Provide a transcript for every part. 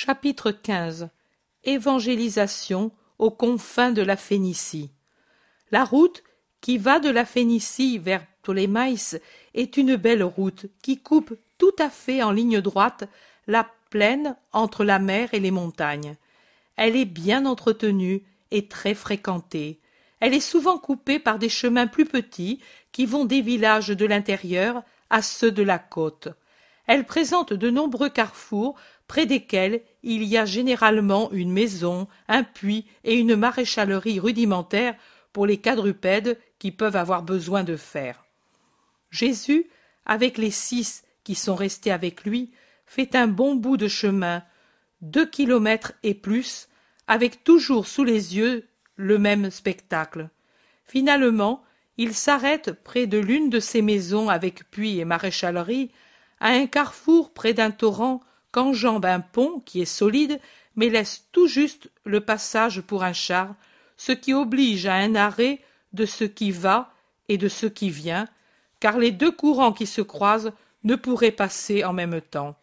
Chapitre XV Évangélisation aux confins de la Phénicie. La route qui va de la Phénicie vers Ptolémaïs est une belle route qui coupe tout à fait en ligne droite la plaine entre la mer et les montagnes. Elle est bien entretenue et très fréquentée. Elle est souvent coupée par des chemins plus petits qui vont des villages de l'intérieur à ceux de la côte. Elle présente de nombreux carrefours près desquels il y a généralement une maison, un puits et une maréchalerie rudimentaire pour les quadrupèdes qui peuvent avoir besoin de fer. Jésus, avec les six qui sont restés avec lui, fait un bon bout de chemin, deux kilomètres et plus, avec toujours sous les yeux le même spectacle. Finalement, il s'arrête près de l'une de ces maisons avec puits et maréchalerie, à un carrefour près d'un torrent qu'enjambe un pont qui est solide mais laisse tout juste le passage pour un char, ce qui oblige à un arrêt de ce qui va et de ce qui vient, car les deux courants qui se croisent ne pourraient passer en même temps.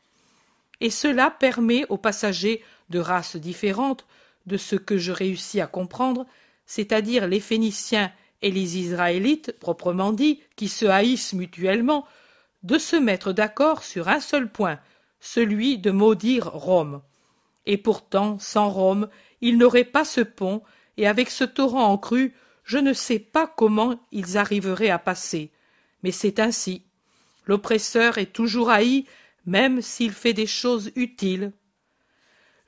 Et cela permet aux passagers de races différentes, de ce que je réussis à comprendre, c'est-à-dire les Phéniciens et les Israélites, proprement dit, qui se haïssent mutuellement, de se mettre d'accord sur un seul point, celui de maudire Rome. Et pourtant, sans Rome, il n'aurait pas ce pont, et avec ce torrent en crue, je ne sais pas comment ils arriveraient à passer. Mais c'est ainsi. L'oppresseur est toujours haï, même s'il fait des choses utiles.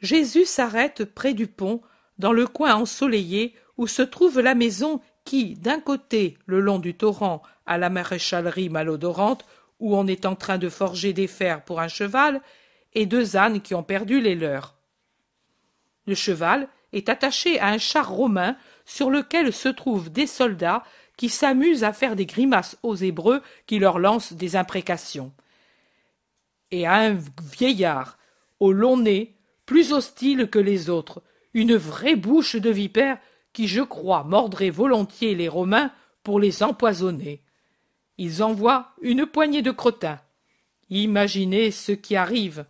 Jésus s'arrête près du pont, dans le coin ensoleillé où se trouve la maison qui, d'un côté, le long du torrent, à la maréchalerie malodorante, où on est en train de forger des fers pour un cheval, et deux ânes qui ont perdu les leurs. Le cheval est attaché à un char romain sur lequel se trouvent des soldats qui s'amusent à faire des grimaces aux Hébreux qui leur lancent des imprécations. Et à un vieillard, au long nez, plus hostile que les autres, une vraie bouche de vipère qui, je crois, mordrait volontiers les Romains pour les empoisonner ils envoient une poignée de crottins. Imaginez ce qui arrive.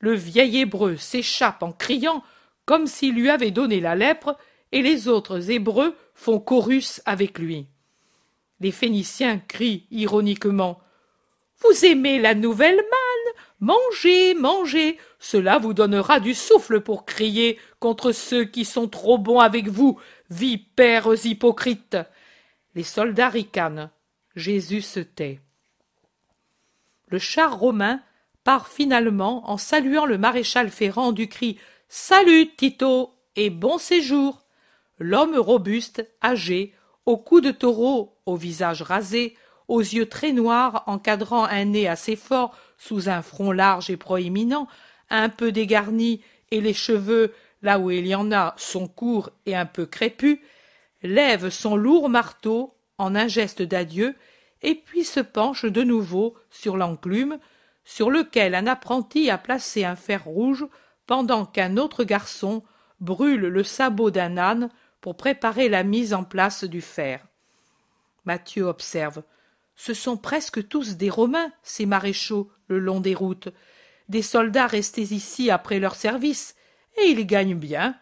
Le vieil hébreu s'échappe en criant comme s'il lui avait donné la lèpre, et les autres hébreux font chorus avec lui. Les Phéniciens crient ironiquement Vous aimez la nouvelle manne Mangez, mangez Cela vous donnera du souffle pour crier contre ceux qui sont trop bons avec vous, vipères hypocrites. Les soldats ricanent. Jésus se tait. Le char romain part finalement en saluant le maréchal Ferrand du cri Salut, Tito, et bon séjour. L'homme robuste, âgé, au cou de taureau, au visage rasé, aux yeux très noirs encadrant un nez assez fort sous un front large et proéminent, un peu dégarni, et les cheveux, là où il y en a, sont courts et un peu crépus, lève son lourd marteau en un geste d'adieu et puis se penche de nouveau sur l'enclume sur lequel un apprenti a placé un fer rouge pendant qu'un autre garçon brûle le sabot d'un âne pour préparer la mise en place du fer. Mathieu observe. Ce sont presque tous des Romains, ces maréchaux, le long des routes, des soldats restés ici après leur service, et ils gagnent bien.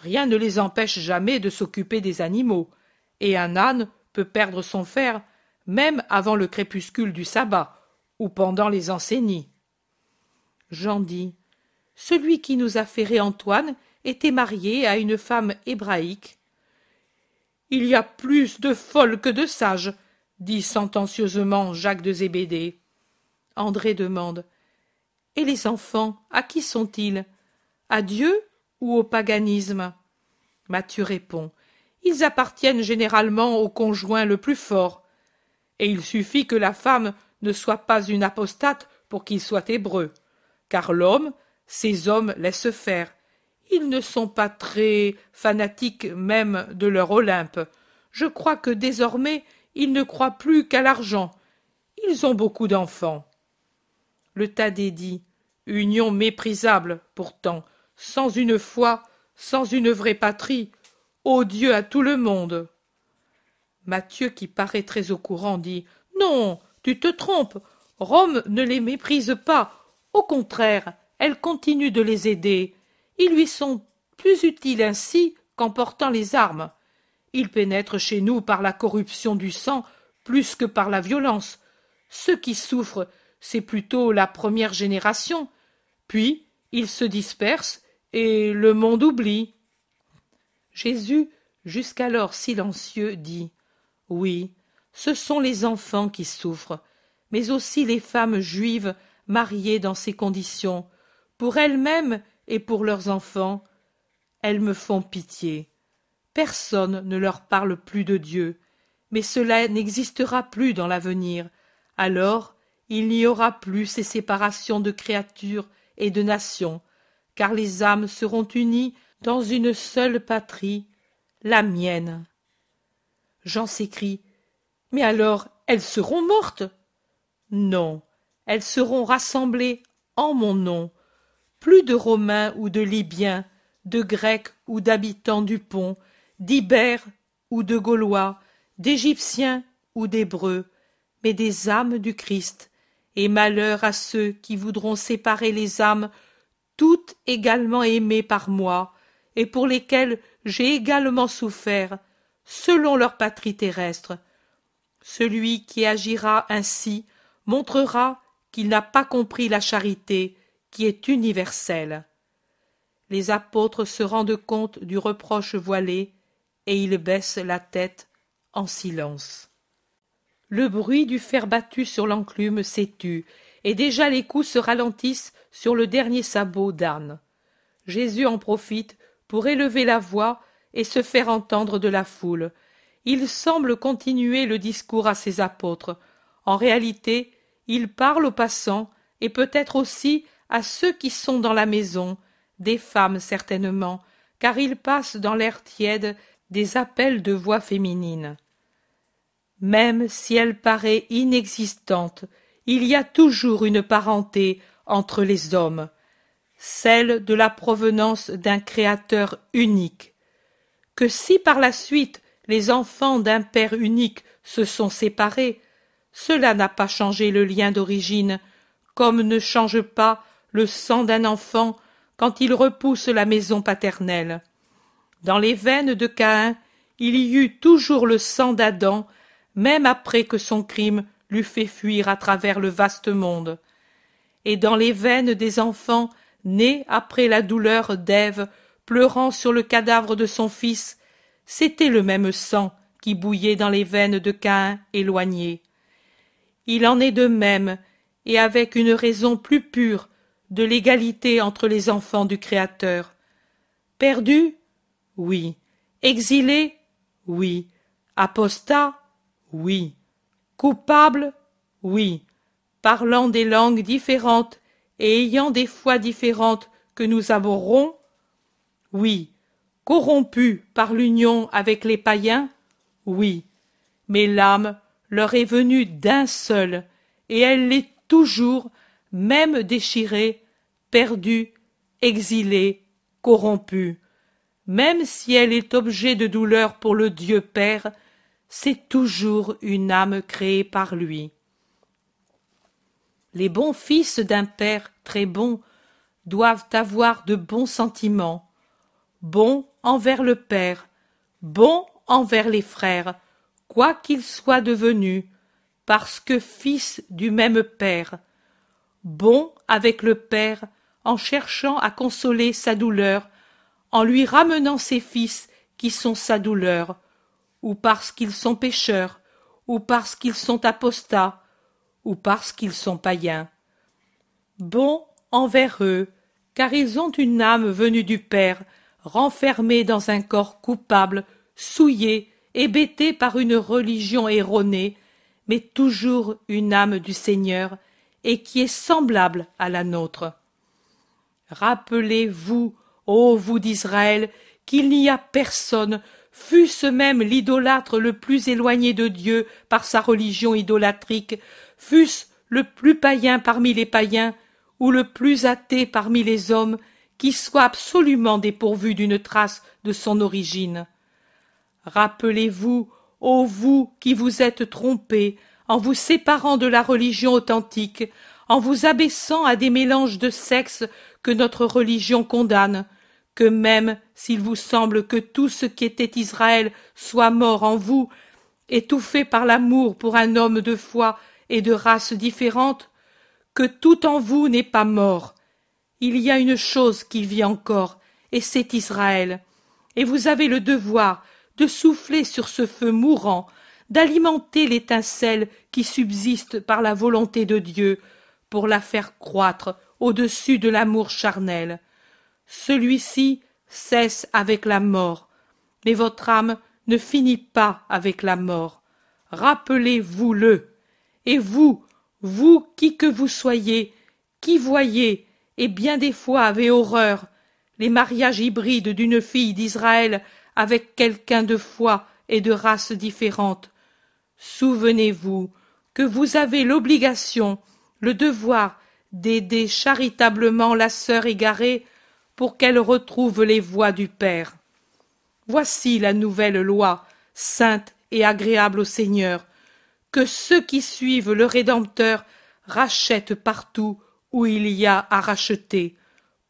Rien ne les empêche jamais de s'occuper des animaux, et un âne peut perdre son fer même avant le crépuscule du sabbat, ou pendant les enseignies. Jean dit Celui qui nous a ferré Antoine était marié à une femme hébraïque. Il y a plus de folles que de sages, dit sentencieusement Jacques de Zébédée. André demande Et les enfants, à qui sont-ils? À Dieu ou au paganisme? Mathieu répond Ils appartiennent généralement au conjoint le plus fort, et il suffit que la femme ne soit pas une apostate pour qu'il soit hébreu, car l'homme, ces hommes laissent faire. Ils ne sont pas très fanatiques même de leur Olympe. Je crois que désormais ils ne croient plus qu'à l'argent. Ils ont beaucoup d'enfants. Le Thaddée dit Union méprisable, pourtant, sans une foi, sans une vraie patrie, odieux à tout le monde. Mathieu, qui paraît très au courant, dit Non, tu te trompes. Rome ne les méprise pas. Au contraire, elle continue de les aider, ils lui sont plus utiles ainsi qu'en portant les armes. Ils pénètrent chez nous par la corruption du sang plus que par la violence. Ceux qui souffrent, c'est plutôt la première génération. Puis ils se dispersent et le monde oublie. Jésus, jusqu'alors silencieux, dit Oui, ce sont les enfants qui souffrent, mais aussi les femmes juives mariées dans ces conditions, pour elles-mêmes et pour leurs enfants. Elles me font pitié. Personne ne leur parle plus de Dieu, mais cela n'existera plus dans l'avenir. Alors il n'y aura plus ces séparations de créatures et de nations, car les âmes seront unies dans une seule patrie, la mienne. Jean s'écrie. Mais alors elles seront mortes? Non, elles seront rassemblées en mon nom. Plus de Romains ou de Libyens, de Grecs ou d'habitants du pont, d'Ibères ou de Gaulois, d'Égyptiens ou d'Hébreux, mais des âmes du Christ, et malheur à ceux qui voudront séparer les âmes, toutes également aimées par moi, et pour lesquelles j'ai également souffert, selon leur patrie terrestre. Celui qui agira ainsi montrera qu'il n'a pas compris la charité qui est universelle. Les apôtres se rendent compte du reproche voilé, et ils baissent la tête en silence. Le bruit du fer battu sur l'enclume tu, et déjà les coups se ralentissent sur le dernier sabot d'âne. Jésus en profite pour élever la voix et se faire entendre de la foule. Il semble continuer le discours à ses apôtres. En réalité, il parle aux passants et peut-être aussi à ceux qui sont dans la maison, des femmes certainement, car il passe dans l'air tiède des appels de voix féminines. Même si elle paraît inexistante, il y a toujours une parenté entre les hommes, celle de la provenance d'un Créateur unique. Que si par la suite les enfants d'un Père unique se sont séparés, cela n'a pas changé le lien d'origine, comme ne change pas le sang d'un enfant quand il repousse la maison paternelle. Dans les veines de Caïn, il y eut toujours le sang d'Adam, même après que son crime l'eût fait fuir à travers le vaste monde. Et dans les veines des enfants nés après la douleur d'Ève, pleurant sur le cadavre de son fils, c'était le même sang qui bouillait dans les veines de Caïn éloigné. Il en est de même, et avec une raison plus pure, de l'égalité entre les enfants du Créateur. Perdu? Oui. Exilé? Oui. Apostat? Oui. Coupable? Oui. Parlant des langues différentes et ayant des foi différentes que nous abhorrons Oui. Corrompu par l'union avec les païens Oui. Mais l'âme leur est venue d'un seul, et elle l'est toujours, même déchirée, perdue, exilée, corrompue même si elle est objet de douleur pour le Dieu Père, c'est toujours une âme créée par lui. Les bons fils d'un Père très bon doivent avoir de bons sentiments, bons envers le Père, bons envers les frères, quoi qu'ils soient devenus, parce que fils du même Père, bons avec le Père en cherchant à consoler sa douleur en lui ramenant ses fils qui sont sa douleur, ou parce qu'ils sont pécheurs, ou parce qu'ils sont apostats, ou parce qu'ils sont païens. Bon envers eux, car ils ont une âme venue du Père, renfermée dans un corps coupable, souillé, hébété par une religion erronée, mais toujours une âme du Seigneur, et qui est semblable à la nôtre. Rappelez-vous Ô vous d'Israël, qu'il n'y a personne, fût-ce même l'idolâtre le plus éloigné de Dieu par sa religion idolâtrique, fût-ce le plus païen parmi les païens, ou le plus athée parmi les hommes, qui soit absolument dépourvu d'une trace de son origine. Rappelez-vous, ô vous qui vous êtes trompés, en vous séparant de la religion authentique, en vous abaissant à des mélanges de sexes que notre religion condamne, que même s'il vous semble que tout ce qui était Israël soit mort en vous, étouffé par l'amour pour un homme de foi et de race différente, que tout en vous n'est pas mort. Il y a une chose qui vit encore, et c'est Israël. Et vous avez le devoir de souffler sur ce feu mourant, d'alimenter l'étincelle qui subsiste par la volonté de Dieu, pour la faire croître au-dessus de l'amour charnel. Celui-ci cesse avec la mort, mais votre âme ne finit pas avec la mort. Rappelez-vous-le. Et vous, vous qui que vous soyez, qui voyez, et bien des fois avez horreur, les mariages hybrides d'une fille d'Israël avec quelqu'un de foi et de race différente. Souvenez-vous que vous avez l'obligation, le devoir d'aider charitablement la sœur égarée pour qu'elle retrouve les voies du Père. Voici la nouvelle loi, sainte et agréable au Seigneur, que ceux qui suivent le Rédempteur rachètent partout où il y a à racheter,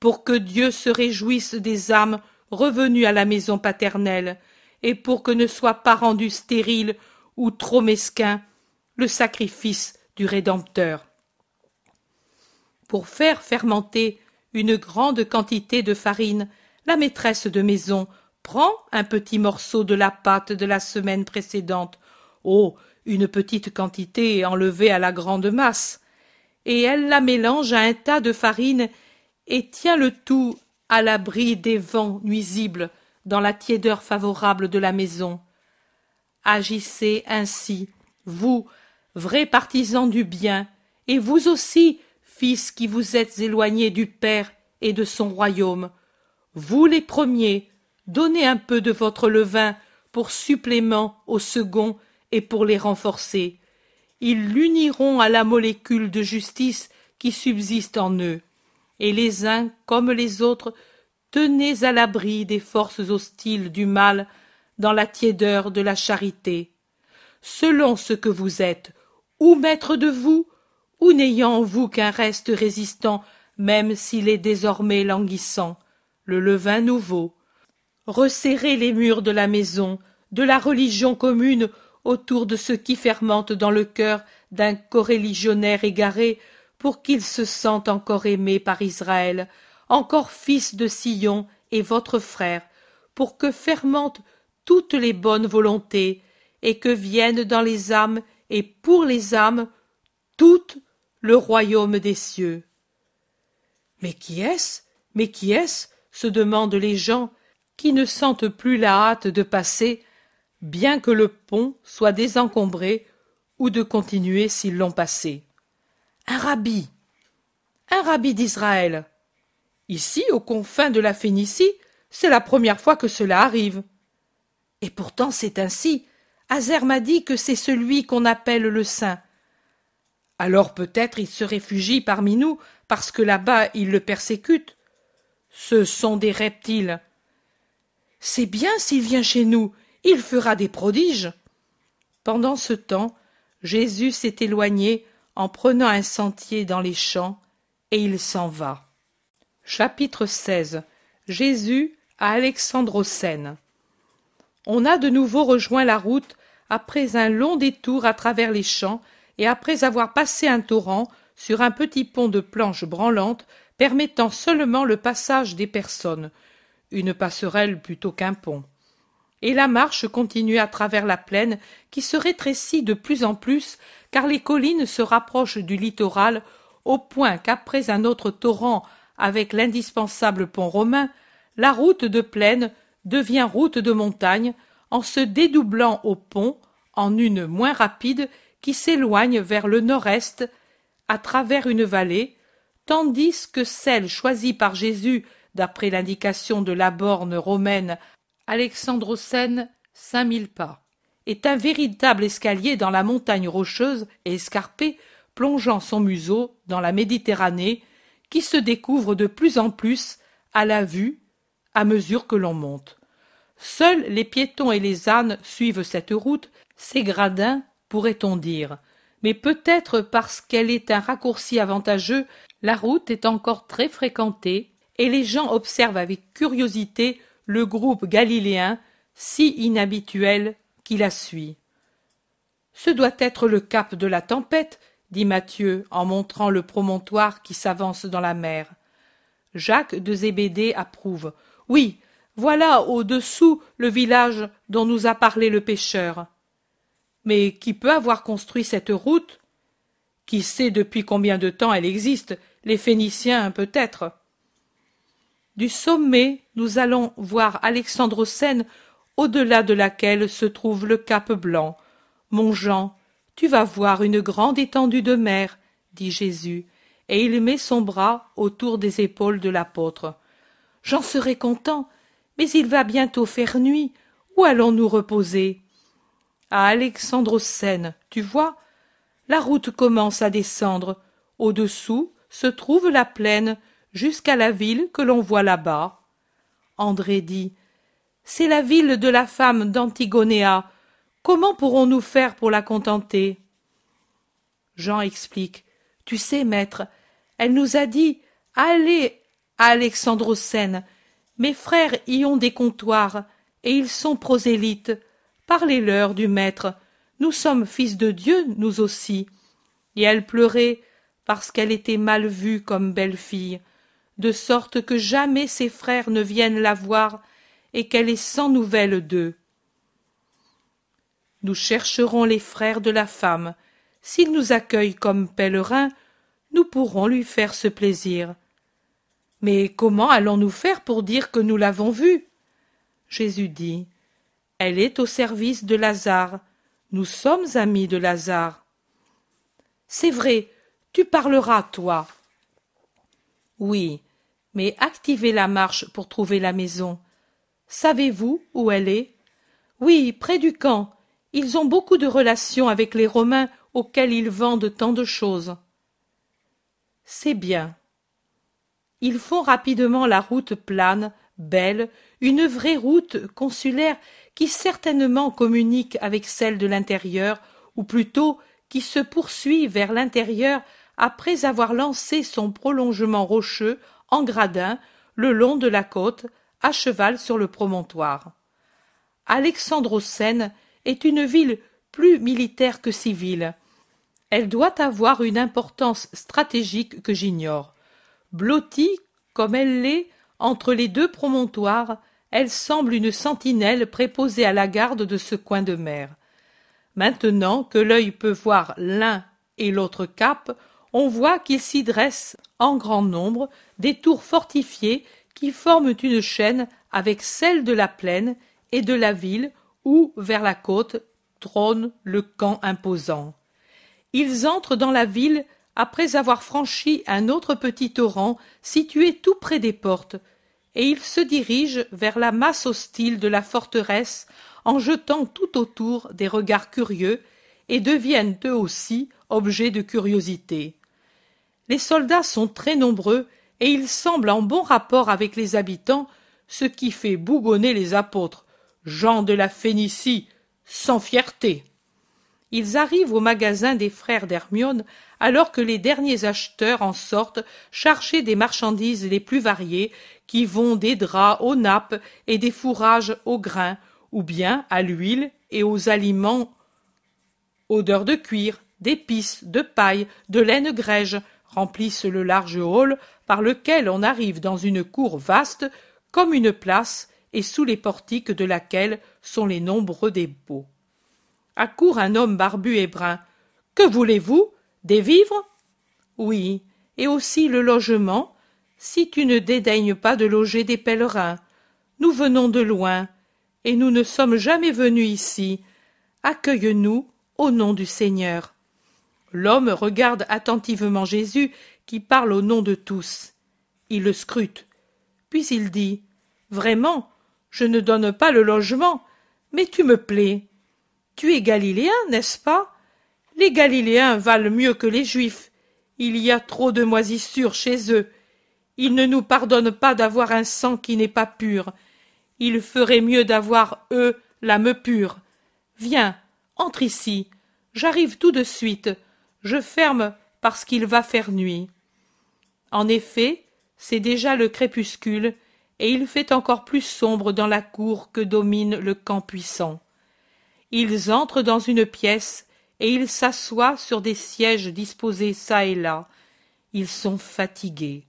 pour que Dieu se réjouisse des âmes revenues à la maison paternelle, et pour que ne soit pas rendu stérile ou trop mesquin le sacrifice du Rédempteur. Pour faire fermenter une grande quantité de farine, la maîtresse de maison prend un petit morceau de la pâte de la semaine précédente. Oh. Une petite quantité enlevée à la grande masse, et elle la mélange à un tas de farine et tient le tout à l'abri des vents nuisibles dans la tiédeur favorable de la maison. Agissez ainsi, vous, vrais partisans du bien, et vous aussi, fils qui vous êtes éloignés du Père et de son royaume. Vous les premiers, donnez un peu de votre levain pour supplément au second et pour les renforcer. Ils l'uniront à la molécule de justice qui subsiste en eux, et les uns comme les autres tenez à l'abri des forces hostiles du mal dans la tiédeur de la charité, selon ce que vous êtes, ou maître de vous, ou n'ayant en vous qu'un reste résistant, même s'il est désormais languissant, le levain nouveau. Resserrez les murs de la maison, de la religion commune autour de ce qui fermente dans le cœur d'un coreligionnaire égaré pour qu'il se sente encore aimé par Israël, encore fils de Sion et votre frère, pour que fermentent toutes les bonnes volontés, et que vienne dans les âmes et pour les âmes tout le royaume des cieux. Mais qui est-ce? Mais qui est-ce? se demandent les gens, qui ne sentent plus la hâte de passer bien que le pont soit désencombré ou de continuer s'ils l'ont passé. Un rabbi. Un rabbi d'Israël. Ici, aux confins de la Phénicie, c'est la première fois que cela arrive. Et pourtant c'est ainsi. Azer m'a dit que c'est celui qu'on appelle le saint. Alors peut-être il se réfugie parmi nous parce que là-bas ils le persécutent. Ce sont des reptiles. C'est bien s'il vient chez nous, il fera des prodiges. Pendant ce temps, Jésus s'est éloigné en prenant un sentier dans les champs, et il s'en va. Chapitre 16 Jésus à Alexandrocène. On a de nouveau rejoint la route après un long détour à travers les champs et après avoir passé un torrent sur un petit pont de planches branlantes permettant seulement le passage des personnes, une passerelle plutôt qu'un pont et la marche continue à travers la plaine qui se rétrécit de plus en plus car les collines se rapprochent du littoral au point qu'après un autre torrent avec l'indispensable pont romain la route de plaine devient route de montagne en se dédoublant au pont en une moins rapide qui s'éloigne vers le nord-est à travers une vallée tandis que celle choisie par Jésus d'après l'indication de la borne romaine Alexandrocène, cinq mille pas, est un véritable escalier dans la montagne rocheuse et escarpée, plongeant son museau dans la Méditerranée, qui se découvre de plus en plus à la vue à mesure que l'on monte. Seuls les piétons et les ânes suivent cette route, ces gradins, pourrait-on dire. Mais peut-être parce qu'elle est un raccourci avantageux, la route est encore très fréquentée et les gens observent avec curiosité le groupe galiléen si inhabituel qui la suit. Ce doit être le cap de la tempête, dit Mathieu en montrant le promontoire qui s'avance dans la mer. Jacques de Zébédée approuve. Oui, voilà au-dessous le village dont nous a parlé le pêcheur. Mais qui peut avoir construit cette route? Qui sait depuis combien de temps elle existe? Les Phéniciens, peut-être. Du sommet, nous allons voir Alexandre-Seine, au-delà de laquelle se trouve le Cap Blanc. Mon Jean, tu vas voir une grande étendue de mer, dit Jésus, et il met son bras autour des épaules de l'apôtre. J'en serai content, mais il va bientôt faire nuit. Où allons nous reposer? À Alexandre-Seine, tu vois, la route commence à descendre. Au-dessous se trouve la plaine jusqu'à la ville que l'on voit là-bas. André dit C'est la ville de la femme d'Antigonéa. Comment pourrons-nous faire pour la contenter? Jean explique Tu sais, maître, elle nous a dit Allez à Alexandrocène. Mes frères y ont des comptoirs, et ils sont prosélytes. Parlez-leur du maître. Nous sommes fils de Dieu, nous aussi. Et elle pleurait parce qu'elle était mal vue comme belle-fille de sorte que jamais ses frères ne viennent la voir et qu'elle est sans nouvelles d'eux. Nous chercherons les frères de la femme. S'ils nous accueillent comme pèlerins, nous pourrons lui faire ce plaisir. Mais comment allons-nous faire pour dire que nous l'avons vue? Jésus dit Elle est au service de Lazare. Nous sommes amis de Lazare. C'est vrai, tu parleras, toi. Oui, mais activez la marche pour trouver la maison. Savez-vous où elle est? Oui, près du camp. Ils ont beaucoup de relations avec les Romains auxquels ils vendent tant de choses. C'est bien. Ils font rapidement la route plane, belle, une vraie route consulaire qui certainement communique avec celle de l'intérieur, ou plutôt qui se poursuit vers l'intérieur après avoir lancé son prolongement rocheux en gradin le long de la côte à cheval sur le promontoire. Alexandrocène est une ville plus militaire que civile. Elle doit avoir une importance stratégique que j'ignore. Blottie comme elle l'est entre les deux promontoires elle semble une sentinelle préposée à la garde de ce coin de mer. Maintenant que l'œil peut voir l'un et l'autre cap on voit qu'il s'y dresse en grand nombre des tours fortifiées qui forment une chaîne avec celle de la plaine et de la ville où, vers la côte, trône le camp imposant. Ils entrent dans la ville après avoir franchi un autre petit torrent situé tout près des portes, et ils se dirigent vers la masse hostile de la forteresse en jetant tout autour des regards curieux, et deviennent eux aussi objets de curiosité les soldats sont très nombreux et ils semblent en bon rapport avec les habitants, ce qui fait bougonner les apôtres, gens de la Phénicie, sans fierté. Ils arrivent au magasin des frères d'Hermione alors que les derniers acheteurs en sortent chargés des marchandises les plus variées qui vont des draps aux nappes et des fourrages aux grains ou bien à l'huile et aux aliments odeur de cuir, d'épices, de paille, de laine grège, remplissent le large hall par lequel on arrive dans une cour vaste comme une place et sous les portiques de laquelle sont les nombreux dépôts. Accourt un homme barbu et brun. Que voulez-vous? Des vivres? Oui, et aussi le logement, si tu ne dédaignes pas de loger des pèlerins. Nous venons de loin, et nous ne sommes jamais venus ici. Accueille-nous au nom du Seigneur. L'homme regarde attentivement Jésus qui parle au nom de tous. Il le scrute. Puis il dit Vraiment, je ne donne pas le logement, mais tu me plais. Tu es galiléen, n'est-ce pas? Les Galiléens valent mieux que les Juifs. Il y a trop de moisissures chez eux. Ils ne nous pardonnent pas d'avoir un sang qui n'est pas pur. Il ferait mieux d'avoir, eux, l'âme pure. Viens, entre ici. J'arrive tout de suite je ferme parce qu'il va faire nuit. En effet, C'est déjà le crépuscule, et il fait encore plus sombre dans la cour que domine le camp puissant. Ils entrent dans une pièce, et ils s'assoient sur des sièges disposés çà et là. Ils sont fatigués.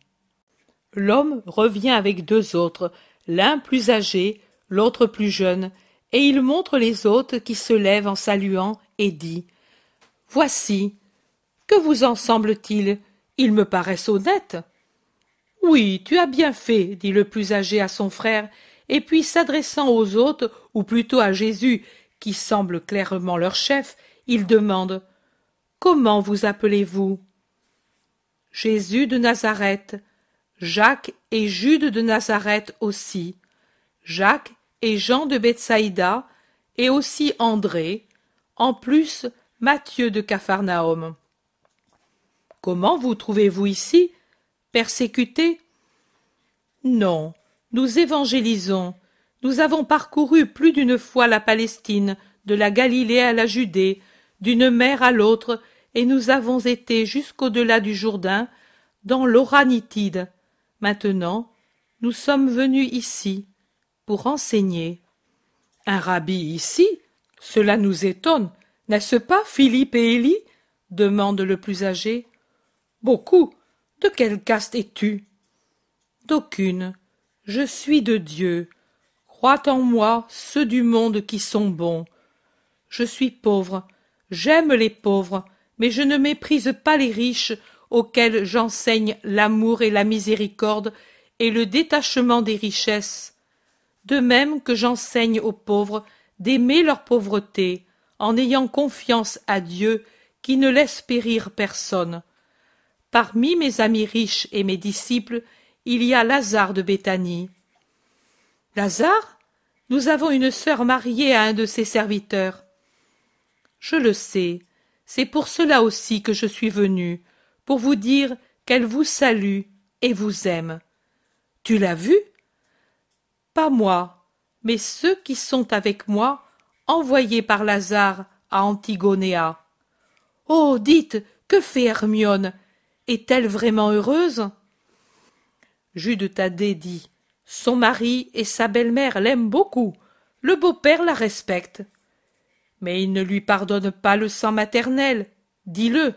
L'homme revient avec deux autres, l'un plus âgé, l'autre plus jeune, et il montre les autres qui se lèvent en saluant et dit Voici. Que vous en semble-t-il? Ils me paraissent honnêtes. Oui, tu as bien fait, dit le plus âgé à son frère, et puis s'adressant aux autres, ou plutôt à Jésus, qui semble clairement leur chef, il demande Comment vous appelez-vous? Jésus de Nazareth, Jacques et Jude de Nazareth aussi, Jacques et Jean de Bethsaïda, et aussi André, en plus Matthieu de. Comment vous trouvez-vous ici Persécuté? Non, nous évangélisons. Nous avons parcouru plus d'une fois la Palestine, de la Galilée à la Judée, d'une mer à l'autre, et nous avons été jusqu'au-delà du Jourdain, dans l'Oranitide. Maintenant, nous sommes venus ici pour enseigner. Un rabbi ici? Cela nous étonne, n'est-ce pas, Philippe et Élie? demande le plus âgé. Beaucoup. De quelle caste es-tu? D'aucune. Je suis de Dieu. Croient en moi ceux du monde qui sont bons. Je suis pauvre. J'aime les pauvres, mais je ne méprise pas les riches auxquels j'enseigne l'amour et la miséricorde et le détachement des richesses, de même que j'enseigne aux pauvres d'aimer leur pauvreté, en ayant confiance à Dieu qui ne laisse périr personne. Parmi mes amis riches et mes disciples, il y a Lazare de Béthanie. Lazare Nous avons une sœur mariée à un de ses serviteurs. Je le sais, c'est pour cela aussi que je suis venu, pour vous dire qu'elle vous salue et vous aime. Tu l'as vue? Pas moi, mais ceux qui sont avec moi, envoyés par Lazare à Antigonéa. Oh, dites, que fait Hermione Est-elle vraiment heureuse? Jude Thaddée dit Son mari et sa belle-mère l'aiment beaucoup. Le beau-père la respecte. Mais il ne lui pardonne pas le sang maternel. Dis-le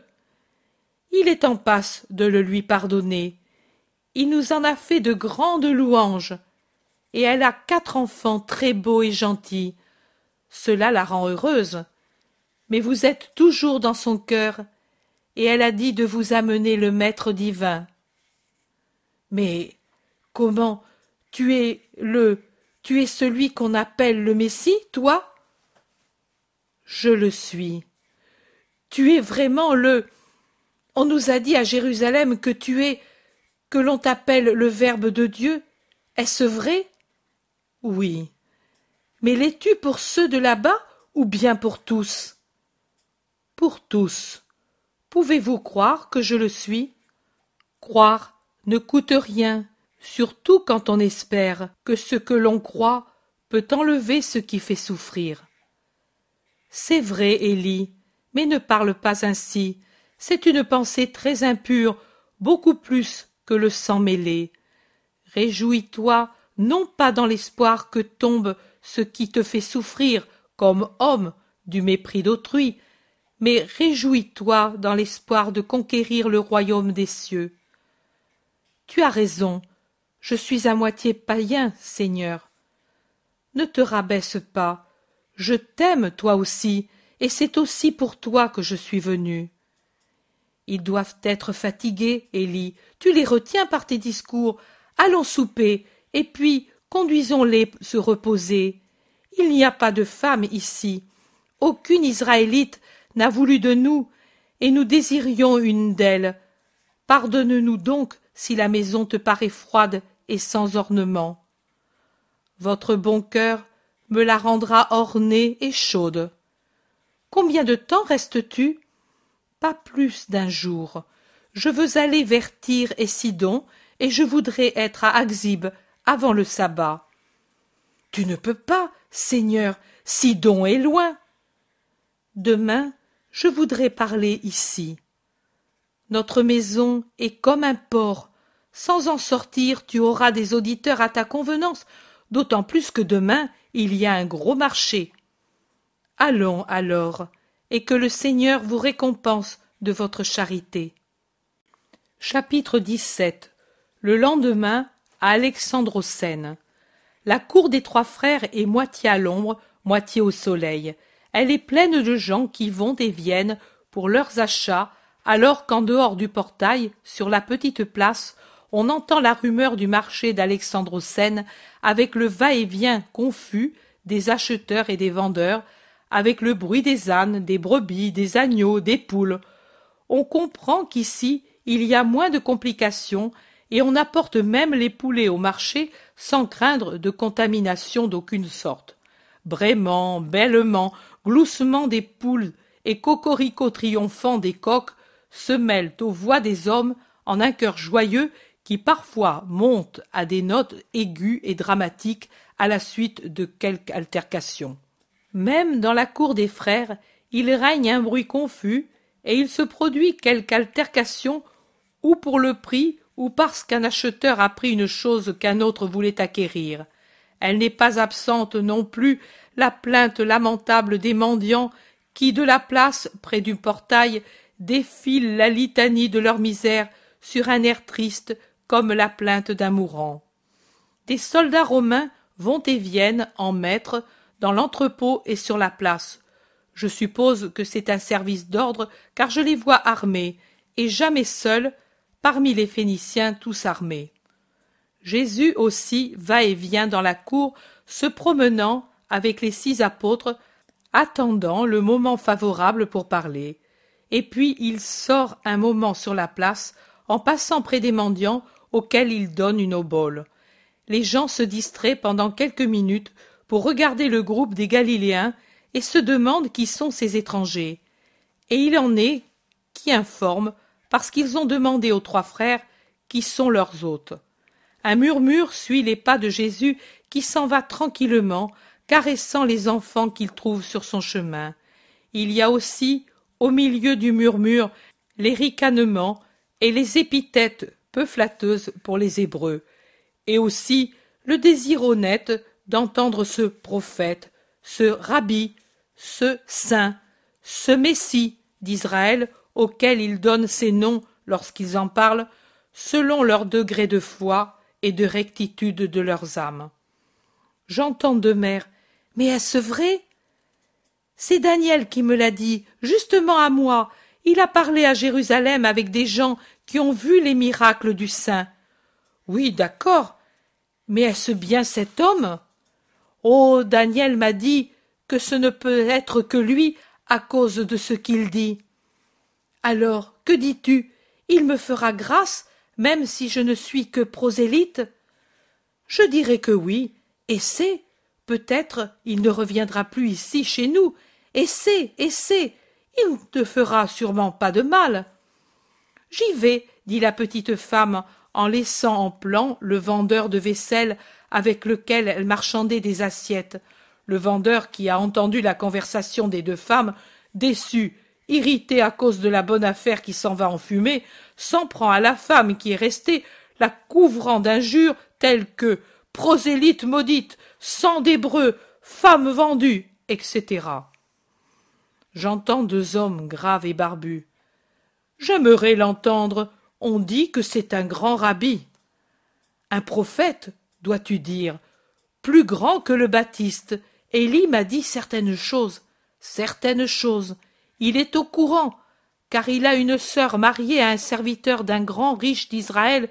il est en passe de le lui pardonner. Il nous en a fait de grandes louanges. Et elle a quatre enfants très beaux et gentils. Cela la rend heureuse. Mais vous êtes toujours dans son cœur, et elle a dit de vous amener le Maître divin. Mais comment tu es le tu es celui qu'on appelle le Messie, toi? Je le suis. Tu es vraiment le on nous a dit à Jérusalem que tu es, que l'on t'appelle le Verbe de Dieu. Est-ce vrai? Oui. Mais l'es-tu pour ceux de là-bas ou bien pour tous? Pour tous. Pouvez-vous croire que je le suis? Croire ne coûte rien, surtout quand on espère que ce que l'on croit peut enlever ce qui fait souffrir. C'est vrai, Élie, mais ne parle pas ainsi, c'est une pensée très impure, beaucoup plus que le sang mêlé. Réjouis-toi non pas dans l'espoir que tombe ce qui te fait souffrir comme homme du mépris d'autrui, mais réjouis-toi dans l'espoir de conquérir le royaume des cieux. Tu as raison, je suis à moitié païen, Seigneur. Ne te rabaisse pas, je t'aime toi aussi, et c'est aussi pour toi que je suis venu. Ils doivent être fatigués, Élie. Tu les retiens par tes discours. Allons souper, et puis conduisons-les se reposer. Il n'y a pas de femme ici. Aucune Israélite n'a voulu de nous, et nous désirions une d'elles. Pardonne-nous donc si la maison te paraît froide et sans ornement. Votre bon cœur me la rendra ornée et chaude. Combien de temps restes-tu? Pas plus d'un jour. Je veux aller vers Tyr et Sidon, et je voudrais être à Axib avant le sabbat. Tu ne peux pas, Seigneur, Sidon est loin. Demain, je voudrais parler ici. Notre maison est comme un port, Sans en sortir, tu auras des auditeurs à ta convenance, d'autant plus que demain il y a un gros marché. Allons alors, et que le Seigneur vous récompense de votre charité. Chapitre 17 Le lendemain, à Alexandrocène. La cour des trois frères est moitié à l'ombre, moitié au soleil. Elle est pleine de gens qui vont et viennent pour leurs achats, alors qu'en dehors du portail, sur la petite place, on entend la rumeur du marché d'Alexandrocène avec le va-et-vient confus des acheteurs et des vendeurs, avec le bruit des ânes, des brebis, des agneaux, des poules. On comprend qu'ici il y a moins de complications et on apporte même les poulets au marché sans craindre de contamination d'aucune sorte. Braiement, bêlement, gloussement des poules et cocoricots triomphants des coqs se mêlent aux voix des hommes en un chœur joyeux qui parfois monte à des notes aiguës et dramatiques à la suite de quelque altercation. Même dans la cour des frères, il règne un bruit confus, et il se produit quelque altercation, ou pour le prix, ou parce qu'un acheteur a pris une chose qu'un autre voulait acquérir. Elle n'est pas absente non plus la plainte lamentable des mendiants qui, de la place, près du portail, défilent la litanie de leur misère sur un air triste comme la plainte d'un mourant. Des soldats romains vont et viennent en maître dans l'entrepôt et sur la place. Je suppose que c'est un service d'ordre, car je les vois armés, et jamais seuls, parmi les Phéniciens tous armés. Jésus aussi va et vient dans la cour, se promenant avec les six apôtres, attendant le moment favorable pour parler. Et puis il sort un moment sur la place, en passant près des mendiants auxquels il donne une obole. Les gens se distraient pendant quelques minutes pour regarder le groupe des Galiléens et se demandent qui sont ces étrangers. Et il en est qui informent parce qu'ils ont demandé aux trois frères qui sont leurs hôtes. Un murmure suit les pas de Jésus qui s'en va tranquillement, caressant les enfants qu'il trouve sur son chemin. Il y a aussi, au milieu du murmure, les ricanements et les épithètes peu flatteuses pour les Hébreux, et aussi le désir honnête d'entendre ce prophète, ce rabbi, ce saint, ce Messie d'Israël auxquels ils donnent ces noms lorsqu'ils en parlent, selon leur degré de foi et de rectitude de leurs âmes. J'entends de mère. Mais est-ce vrai? C'est Daniel qui me l'a dit, justement à moi. Il a parlé à Jérusalem avec des gens qui ont vu les miracles du saint. Oui, d'accord. Mais est-ce bien cet homme? Oh. Daniel m'a dit que ce ne peut être que lui à cause de ce qu'il dit. Alors, que dis-tu? Il me fera grâce, même si je ne suis que prosélyte Je dirais que oui, et c'est, peut-être il ne reviendra plus ici chez nous, et c'est, et c'est, il ne te fera sûrement pas de mal. J'y vais, dit la petite femme, en laissant en plan le vendeur de vaisselle avec lequel elle marchandait des assiettes. Le vendeur, qui a entendu la conversation des deux femmes, déçu irrité à cause de la bonne affaire qui s'en va en fumée, s'en prend à la femme qui est restée, la couvrant d'injures telles que prosélyte maudite, sang d'hébreu, femme vendue, etc. J'entends deux hommes graves et barbus. J'aimerais l'entendre. On dit que c'est un grand rabbi. Un prophète, dois-tu dire, plus grand que le Baptiste. Élie m'a dit certaines choses, certaines choses. Il est au courant, car il a une sœur mariée à un serviteur d'un grand riche d'Israël,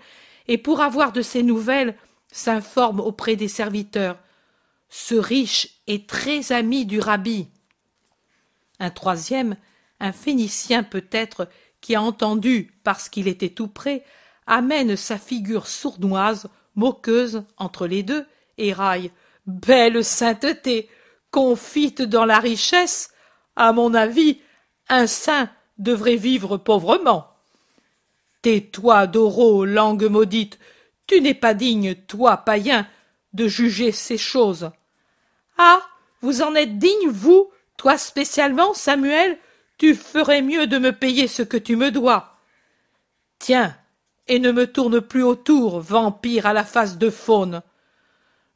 et pour avoir de ses nouvelles, s'informe auprès des serviteurs. Ce riche est très ami du rabbi. Un troisième, un Phénicien peut-être, qui a entendu, parce qu'il était tout près, amène sa figure sournoise, moqueuse entre les deux, et raille. Belle sainteté, confite dans la richesse. À mon avis, un saint devrait vivre pauvrement. Tais-toi, Doro, langue maudite, tu n'es pas digne, toi, païen, de juger ces choses. Ah. Vous en êtes digne, vous, toi spécialement, Samuel, tu ferais mieux de me payer ce que tu me dois. Tiens, et ne me tourne plus autour, vampire à la face de faune.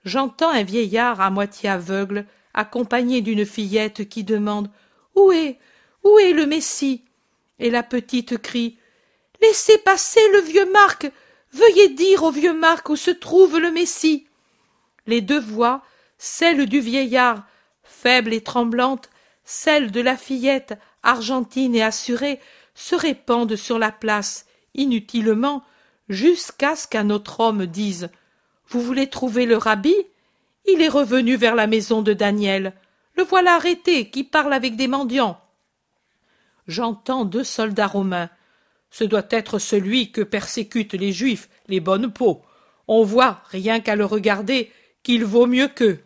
J'entends un vieillard à moitié aveugle, accompagné d'une fillette qui demande Où est Où est le Messie? Et la petite crie Laissez passer le vieux Marc Veuillez dire au vieux Marc où se trouve le Messie. Les deux voix, celle du vieillard, faible et tremblante, celle de la fillette, argentine et assurée, se répandent sur la place, inutilement, jusqu'à ce qu'un autre homme dise Vous voulez trouver le rabbi? Il est revenu vers la maison de Daniel. Le voilà arrêté, qui parle avec des mendiants. J'entends deux soldats romains. Ce doit être celui que persécutent les Juifs, les bonnes peaux. On voit, rien qu'à le regarder, qu'il vaut mieux qu'eux.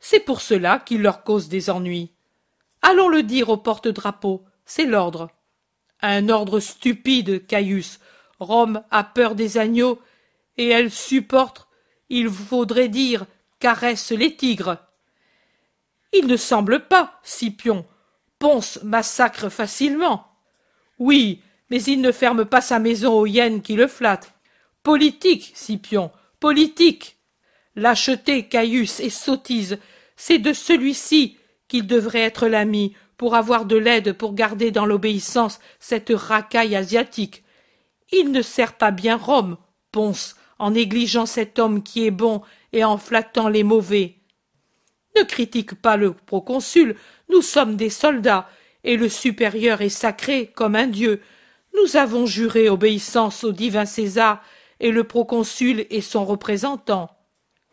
C'est pour cela qu'il leur cause des ennuis. Allons le dire au porte-drapeau, c'est l'ordre. Un ordre stupide, Caius. Rome a peur des agneaux, et elle supporte, il faudrait dire, caresse les tigres. Il ne semble pas, Scipion. Ponce massacre facilement. Oui, mais il ne ferme pas sa maison aux hyènes qui le flattent. Politique, Scipion, politique. Lâcheté, Caius et sottise, c'est de celui-ci qu'il devrait être l'ami, pour avoir de l'aide pour garder dans l'obéissance cette racaille asiatique. Il ne sert pas bien Rome, Ponce, en négligeant cet homme qui est bon et en flattant les mauvais. Ne critique pas le proconsul, nous sommes des soldats, et le supérieur est sacré comme un dieu. Nous avons juré obéissance au divin César, et le proconsul est son représentant.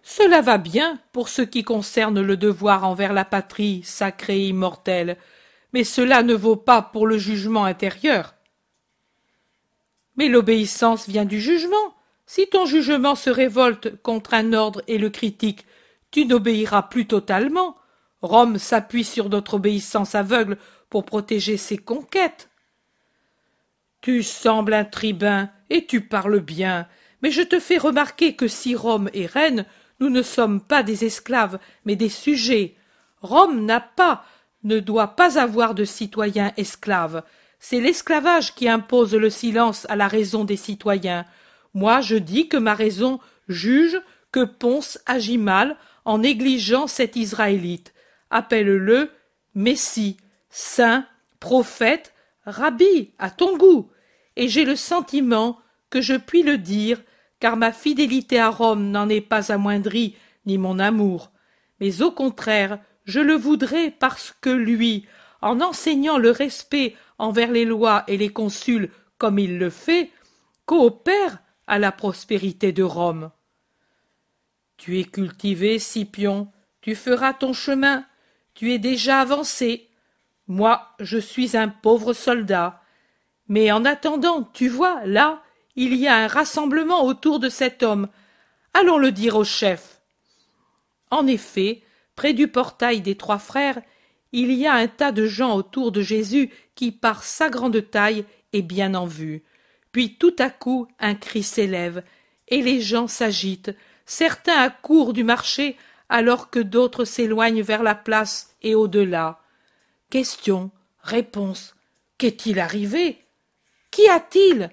Cela va bien pour ce qui concerne le devoir envers la patrie sacrée et immortelle, mais cela ne vaut pas pour le jugement intérieur. Mais l'obéissance vient du jugement. Si ton jugement se révolte contre un ordre et le critique, tu n'obéiras plus totalement. Rome s'appuie sur notre obéissance aveugle pour protéger ses conquêtes. Tu sembles un tribun, et tu parles bien, mais je te fais remarquer que si Rome est reine, nous ne sommes pas des esclaves, mais des sujets. Rome n'a pas, ne doit pas avoir de citoyens esclaves. C'est l'esclavage qui impose le silence à la raison des citoyens. Moi, je dis que ma raison juge que Ponce agit mal en négligeant cet Israélite. Appelle-le Messie, saint, prophète, rabbi, à ton goût. Et j'ai le sentiment que je puis le dire, car ma fidélité à Rome n'en est pas amoindrie, ni mon amour. Mais au contraire, je le voudrais parce que lui, en enseignant le respect envers les lois et les consuls comme il le fait, coopère à la prospérité de Rome. Tu es cultivé, Scipion, tu feras ton chemin, tu es déjà avancé. Moi, je suis un pauvre soldat. Mais en attendant, tu vois, là, il y a un rassemblement autour de cet homme. Allons le dire au chef. En effet, près du portail des trois frères, il y a un tas de gens autour de Jésus qui, par sa grande taille, est bien en vue. Puis tout à coup un cri s'élève, et les gens s'agitent, certains accourent du marché, alors que d'autres s'éloignent vers la place et au-delà. Question, réponse. Qu'est-il arrivé? Qu'y a-t-il?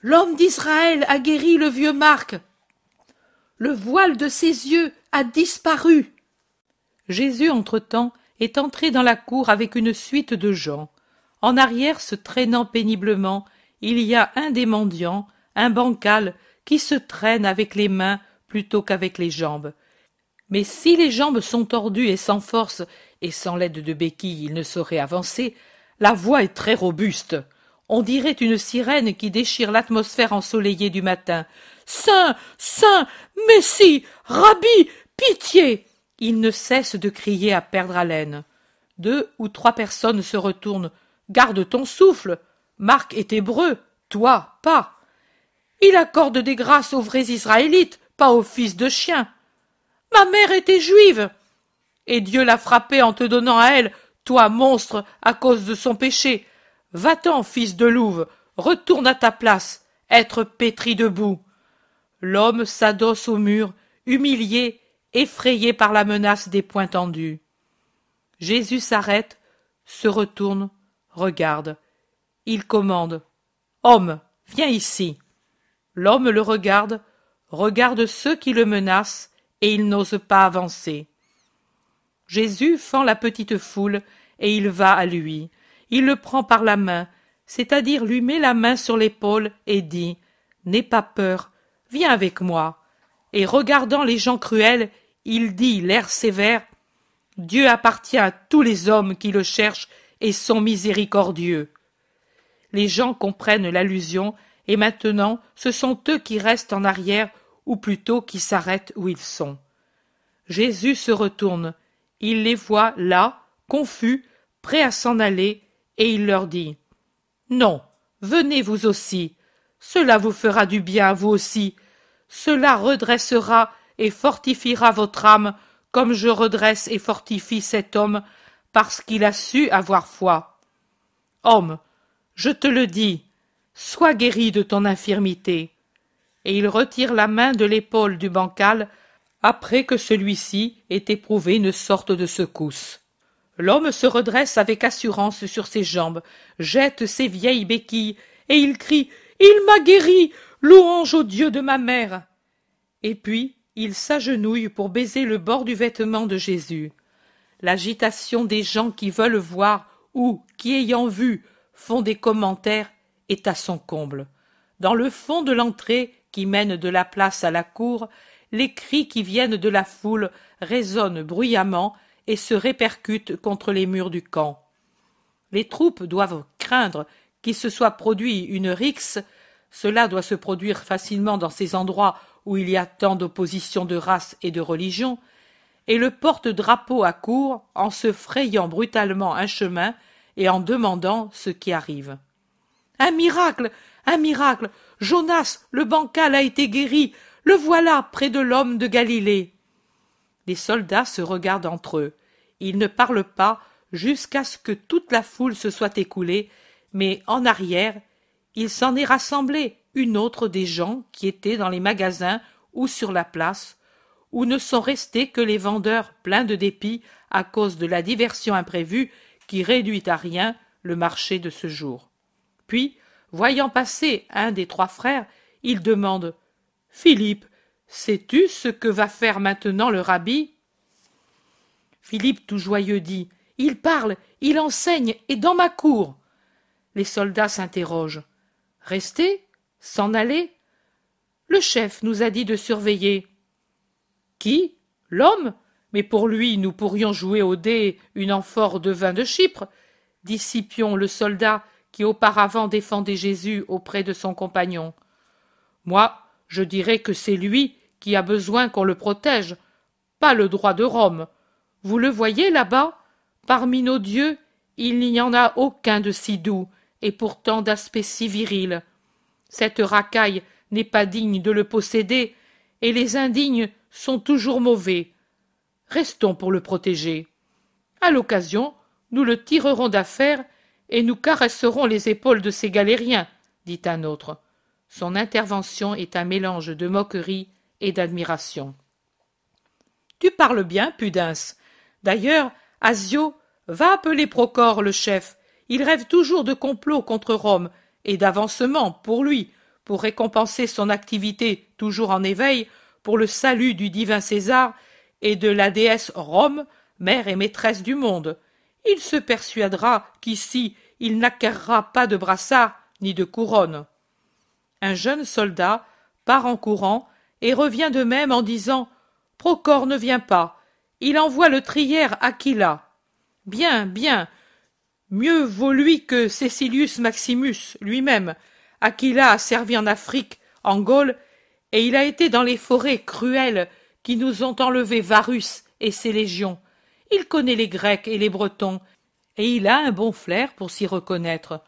L'homme d'Israël a guéri le vieux Marc. Le voile de ses yeux a disparu. Jésus, entre-temps, est entré dans la cour avec une suite de gens. En arrière, se traînant péniblement, il y a un des mendiants, un bancal, qui se traîne avec les mains qu'avec les jambes. Mais si les jambes sont tordues et sans force, et sans l'aide de béquilles il ne saurait avancer, la voix est très robuste. On dirait une sirène qui déchire l'atmosphère ensoleillée du matin. Saint, Saint, Messie, Rabbi, pitié. Il ne cesse de crier à perdre haleine. Deux ou trois personnes se retournent. Garde ton souffle. Marc est hébreu, toi pas. Il accorde des grâces aux vrais Israélites, pas aux fils de chiens. Ma mère était juive. Et Dieu l'a frappée en te donnant à elle, toi monstre, à cause de son péché. Va-t'en, fils de louve, retourne à ta place, être pétri de boue. L'homme s'adosse au mur, humilié, effrayé par la menace des poings tendus. Jésus s'arrête, se retourne, regarde. Il commande. Homme, viens ici. L'homme le regarde, regarde ceux qui le menacent, et il n'ose pas avancer. Jésus fend la petite foule, et il va à lui. Il le prend par la main, c'est-à-dire lui met la main sur l'épaule et dit N'aie pas peur, viens avec moi. Et regardant les gens cruels, il dit, l'air sévère Dieu appartient à tous les hommes qui le cherchent et sont miséricordieux. Les gens comprennent l'allusion, et maintenant ce sont eux qui restent en arrière, ou plutôt qui s'arrêtent où ils sont. Jésus se retourne, il les voit là, confus, prêts à s'en aller, et il leur dit Non, venez vous aussi, cela vous fera du bien vous aussi, cela redressera et fortifiera votre âme comme je redresse et fortifie cet homme parce qu'il a su avoir foi. Homme, je te le dis, sois guéri de ton infirmité. Et il retire la main de l'épaule du bancal après que celui-ci ait éprouvé une sorte de secousse. L'homme se redresse avec assurance sur ses jambes, jette ses vieilles béquilles, et il crie Il m'a guéri. Louange au Dieu de ma mère. Et puis il s'agenouille pour baiser le bord du vêtement de Jésus. L'agitation des gens qui veulent voir ou qui, ayant vu, font des commentaires est à son comble. Dans le fond de l'entrée qui mène de la place à la cour, les cris qui viennent de la foule résonnent bruyamment et se répercutent contre les murs du camp. Les troupes doivent craindre qu'il se soit produit une rixe, cela doit se produire facilement dans ces endroits où il y a tant d'opposition de race et de religion, et le porte-drapeau accourt en se frayant brutalement un chemin et en demandant ce qui arrive. Un miracle. Un miracle. Jonas, le bancal, a été guéri. Le voilà près de l'homme de Galilée. Les soldats se regardent entre eux. Ils ne parlent pas jusqu'à ce que toute la foule se soit écoulée, mais en arrière, il s'en est rassemblé une autre des gens qui étaient dans les magasins ou sur la place, où ne sont restés que les vendeurs pleins de dépit à cause de la diversion imprévue qui réduit à rien le marché de ce jour. Puis, voyant passer un des trois frères, il demande Philippe, sais-tu ce que va faire maintenant le rabbi? Philippe tout joyeux dit Il parle, il enseigne, et dans ma cour. Les soldats s'interrogent. Rester S'en aller? Le chef nous a dit de surveiller. Qui? L'homme? Mais pour lui, nous pourrions jouer au dé une amphore de vin de Chypre, dit Scipion le soldat qui auparavant défendait Jésus auprès de son compagnon. Moi, je dirais que c'est lui qui a besoin qu'on le protège, pas le droit de Rome. Vous le voyez là-bas? Parmi nos dieux, il n'y en a aucun de si doux, et pourtant d'aspect si viril. Cette racaille n'est pas digne de le posséder, et les indignes sont toujours mauvais. Restons pour le protéger. À l'occasion, nous le tirerons d'affaire et nous caresserons les épaules de ces galériens, dit un autre. Son intervention est un mélange de moquerie et d'admiration. Tu parles bien, Pudens. D'ailleurs, Asio, va appeler Procore le chef. Il rêve toujours de complot contre Rome et d'avancement pour lui, pour récompenser son activité toujours en éveil, pour le salut du divin César et de la déesse Rome, mère et maîtresse du monde. Il se persuadera qu'ici il n'acquerra pas de brassard ni de couronne. Un jeune soldat part en courant et revient de même en disant Procor ne vient pas. Il envoie le trière Aquila. Bien, bien, Mieux vaut lui que Cécilius Maximus lui-même, à qui il a servi en Afrique, en Gaule, et il a été dans les forêts cruelles qui nous ont enlevé Varus et ses légions. Il connaît les Grecs et les Bretons, et il a un bon flair pour s'y reconnaître.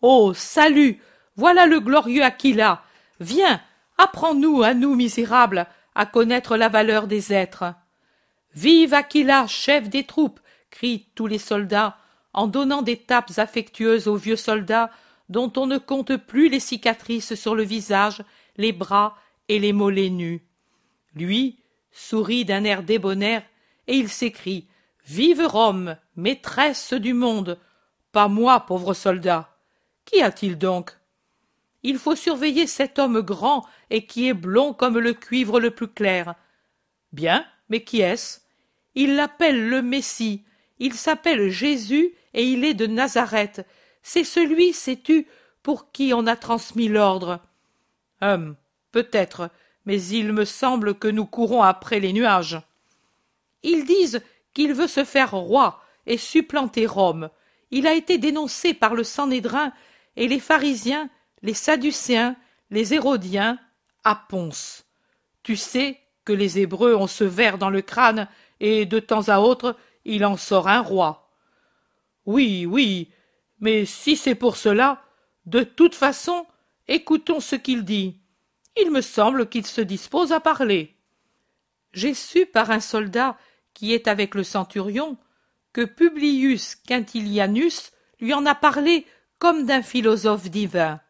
Oh. Salut. Voilà le glorieux Aquila. Viens, apprends-nous, à nous misérables, à connaître la valeur des êtres. Vive Aquila, chef des troupes. crient tous les soldats en donnant des tapes affectueuses au vieux soldat dont on ne compte plus les cicatrices sur le visage, les bras et les mollets nus. Lui sourit d'un air débonnaire et il s'écrie Vive Rome, maîtresse du monde Pas moi, pauvre soldat Qu'y a-t-il donc? Il faut surveiller cet homme grand et qui est blond comme le cuivre le plus clair. Bien, mais qui est-ce? Il l'appelle le Messie. Il s'appelle Jésus et il est de Nazareth. C'est celui, sais-tu, pour qui on a transmis l'ordre? Hum, peut-être, mais il me semble que nous courons après les nuages. Ils disent qu'il veut se faire roi et supplanter Rome. Il a été dénoncé par le Sanhédrin et les pharisiens, les sadducéens, les hérodiens, à Ponce. Tu sais que les Hébreux ont ce ver dans le crâne et de temps à autre il en sort un roi. Oui, oui, mais si c'est pour cela, de toute façon, écoutons ce qu'il dit. Il me semble qu'il se dispose à parler. J'ai su par un soldat qui est avec le centurion que Publius Quintilianus lui en a parlé comme d'un philosophe divin.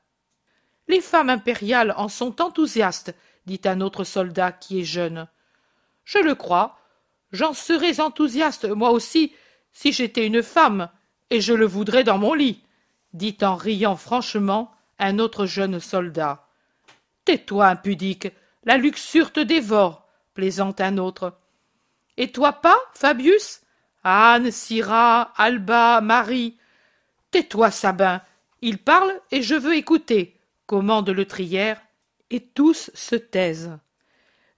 Les femmes impériales en sont enthousiastes, dit un autre soldat qui est jeune. Je le crois. J'en serais enthousiaste, moi aussi, si j'étais une femme, et je le voudrais dans mon lit, dit en riant franchement un autre jeune soldat. Tais-toi, impudique, la luxure te dévore, plaisante un autre. Et toi pas, Fabius? Anne, Syrah, Alba, Marie. Tais-toi, Sabin. Il parle et je veux écouter, commande le trière, et tous se taisent.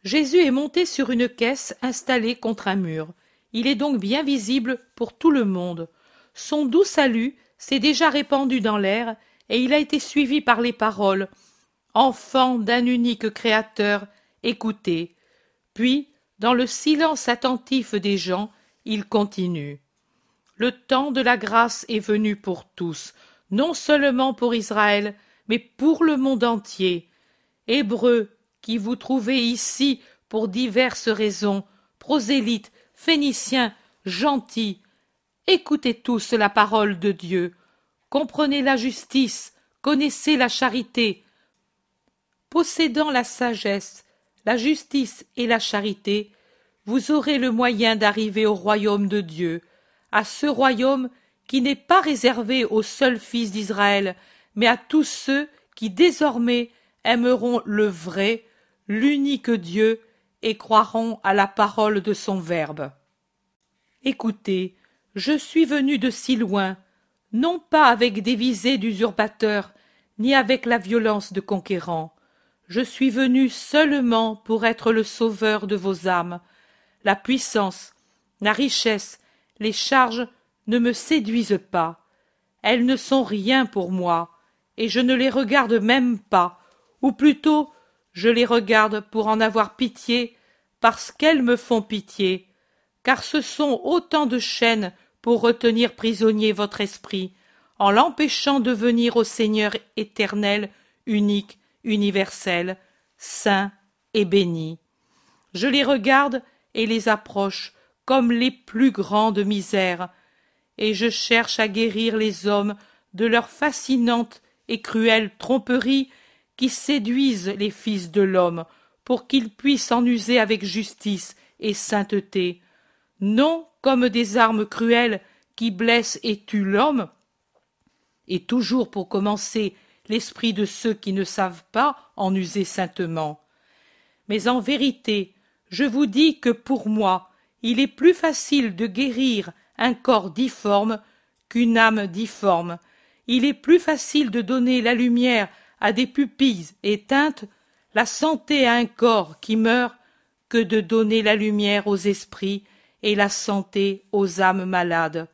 Jésus est monté sur une caisse installée contre un mur. Il est donc bien visible pour tout le monde. Son doux salut s'est déjà répandu dans l'air, et il a été suivi par les paroles. Enfant d'un unique Créateur, écoutez. Puis, dans le silence attentif des gens, il continue. Le temps de la grâce est venu pour tous, non seulement pour Israël, mais pour le monde entier. Hébreux, qui vous trouvez ici pour diverses raisons, prosélytes, phéniciens, gentils, écoutez tous la parole de Dieu, comprenez la justice, connaissez la charité. Possédant la sagesse, la justice et la charité, vous aurez le moyen d'arriver au royaume de Dieu, à ce royaume qui n'est pas réservé aux seuls fils d'Israël, mais à tous ceux qui désormais aimeront le vrai, l'unique Dieu, et croiront à la parole de son Verbe. Écoutez, je suis venu de si loin, non pas avec des visées d'usurpateur, ni avec la violence de conquérant. Je suis venu seulement pour être le sauveur de vos âmes, la puissance, la richesse, les charges ne me séduisent pas. Elles ne sont rien pour moi, et je ne les regarde même pas, ou plutôt je les regarde pour en avoir pitié, parce qu'elles me font pitié, car ce sont autant de chaînes pour retenir prisonnier votre esprit, en l'empêchant de venir au Seigneur éternel, unique, universel, saint et béni. Je les regarde et les approche comme les plus grandes misères, et je cherche à guérir les hommes de leur fascinante et cruelle tromperie qui séduisent les fils de l'homme pour qu'ils puissent en user avec justice et sainteté, non comme des armes cruelles qui blessent et tuent l'homme, et toujours pour commencer l'esprit de ceux qui ne savent pas en user saintement. Mais en vérité, je vous dis que pour moi, il est plus facile de guérir un corps difforme qu'une âme difforme. Il est plus facile de donner la lumière à des pupilles éteintes, la santé à un corps qui meurt, que de donner la lumière aux esprits et la santé aux âmes malades.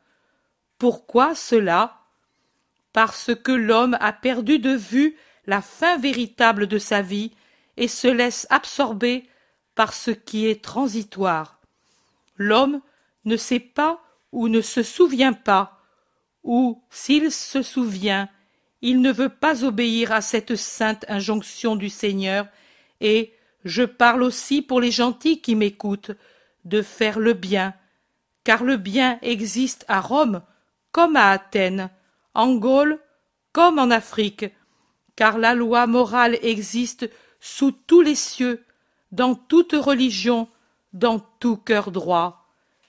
Pourquoi cela? Parce que l'homme a perdu de vue la fin véritable de sa vie et se laisse absorber par ce qui est transitoire. L'homme ne sait pas ou ne se souvient pas, ou, s'il se souvient, il ne veut pas obéir à cette sainte injonction du Seigneur, et je parle aussi pour les gentils qui m'écoutent, de faire le bien, car le bien existe à Rome comme à Athènes, en Gaule comme en Afrique, car la loi morale existe sous tous les cieux, dans toute religion, dans tout cœur droit.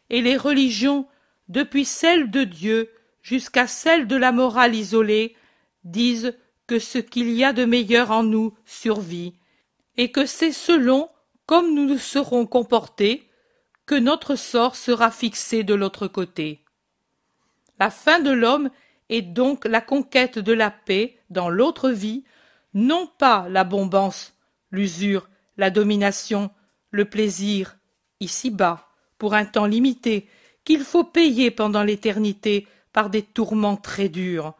Et les religions, depuis celle de Dieu jusqu'à celle de la morale isolée, disent que ce qu'il y a de meilleur en nous survit, et que c'est selon comme nous nous serons comportés que notre sort sera fixé de l'autre côté. La fin de l'homme est donc la conquête de la paix dans l'autre vie, non pas la bombance, l'usure, la domination, le plaisir, ici-bas, pour un temps limité, qu'il faut payer pendant l'éternité par des tourments très durs.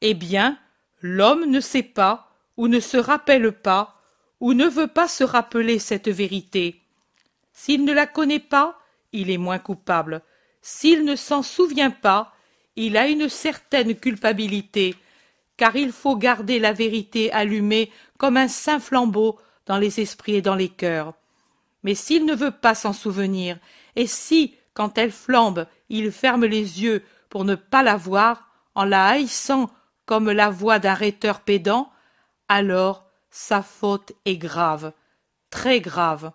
Eh bien, l'homme ne sait pas, ou ne se rappelle pas, ou ne veut pas se rappeler cette vérité. S'il ne la connaît pas, il est moins coupable. S'il ne s'en souvient pas, il a une certaine culpabilité, car il faut garder la vérité allumée comme un saint flambeau dans les esprits et dans les cœurs. Mais s'il ne veut pas s'en souvenir, et si, quand elle flambe, il ferme les yeux pour ne pas la voir, en la haïssant comme la voix d'un rhéteur pédant, alors sa faute est grave, très grave.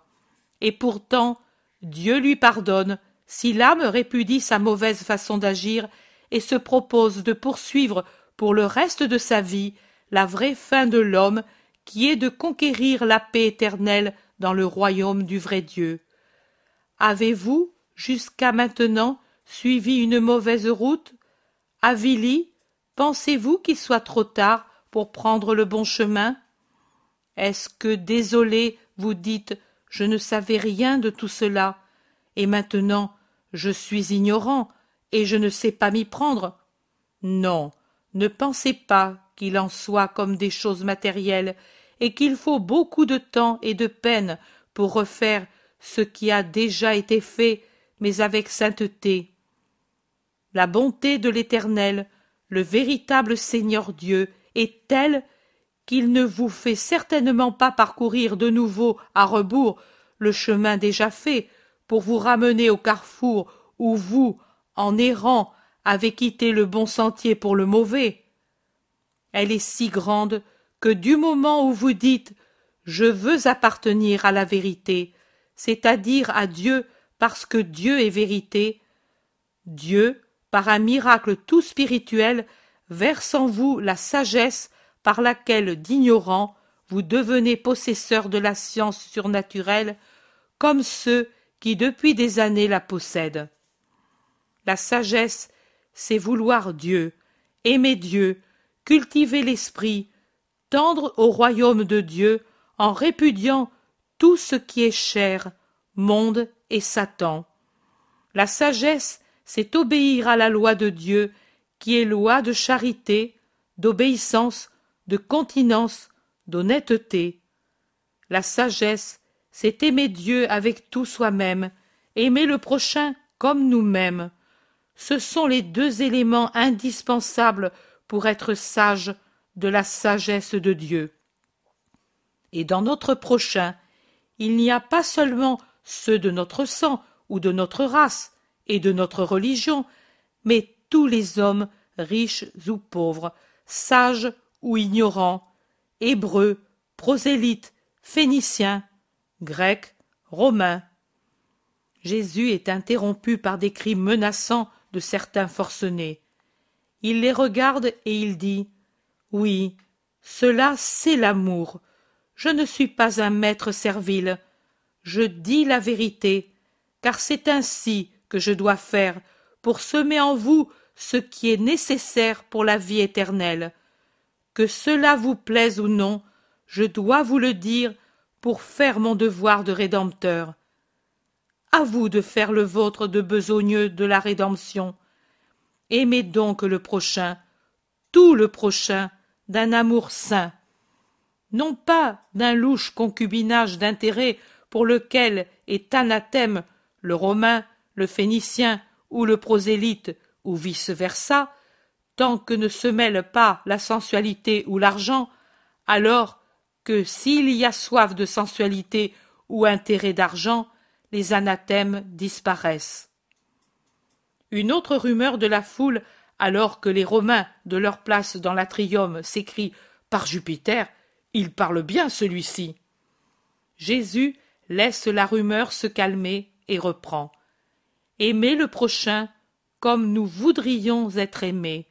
Et pourtant, Dieu lui pardonne si l'âme répudie sa mauvaise façon d'agir et se propose de poursuivre pour le reste de sa vie la vraie fin de l'homme qui est de conquérir la paix éternelle dans le royaume du vrai Dieu. Avez-vous, jusqu'à maintenant, suivi une mauvaise route? Avili, pensez-vous qu'il soit trop tard pour prendre le bon chemin? Est-ce que, désolé, vous dites Je ne savais rien de tout cela, et maintenant je suis ignorant, et je ne sais pas m'y prendre Non, ne pensez pas qu'il en soit comme des choses matérielles, et qu'il faut beaucoup de temps et de peine pour refaire ce qui a déjà été fait, mais avec sainteté. La bonté de l'Éternel, le véritable Seigneur Dieu, est telle qu'il ne vous fait certainement pas parcourir de nouveau à rebours le chemin déjà fait pour vous ramener au carrefour où vous, en errant, avez quitté le bon sentier pour le mauvais. Elle est si grande que du moment où vous dites Je veux appartenir à la vérité, c'est-à-dire à Dieu parce que Dieu est vérité, Dieu, par un miracle tout spirituel, verse en vous la sagesse par laquelle d'ignorants vous devenez possesseurs de la science surnaturelle, comme ceux qui depuis des années la possèdent. La sagesse, c'est vouloir Dieu, aimer Dieu, cultiver l'esprit, tendre au royaume de Dieu en répudiant tout ce qui est chair, monde et Satan. La sagesse, c'est obéir à la loi de Dieu, qui est loi de charité, d'obéissance, de continence, d'honnêteté. La sagesse, c'est aimer Dieu avec tout soi-même, aimer le prochain comme nous-mêmes. Ce sont les deux éléments indispensables pour être sage de la sagesse de Dieu. Et dans notre prochain, il n'y a pas seulement ceux de notre sang ou de notre race et de notre religion, mais tous les hommes, riches ou pauvres, sages ou ignorants, hébreux, prosélytes, phéniciens, grecs, romains. Jésus est interrompu par des cris menaçants de certains forcenés. Il les regarde et il dit Oui, cela c'est l'amour. Je ne suis pas un maître servile, je dis la vérité, car c'est ainsi que je dois faire pour semer en vous ce qui est nécessaire pour la vie éternelle. Que cela vous plaise ou non, je dois vous le dire pour faire mon devoir de rédempteur. À vous de faire le vôtre de besogneux de la rédemption. Aimez donc le prochain, tout le prochain, d'un amour saint, non pas d'un louche concubinage d'intérêt pour lequel est anathème le romain, le phénicien ou le prosélyte, ou vice-versa, tant que ne se mêle pas la sensualité ou l'argent, alors que s'il y a soif de sensualité ou intérêt d'argent, les anathèmes disparaissent. Une autre rumeur de la foule, alors que les Romains, de leur place dans l'atrium, s'écrient Par Jupiter, il parle bien celui-ci. Jésus laisse la rumeur se calmer et reprend. Aimez le prochain comme nous voudrions être aimés,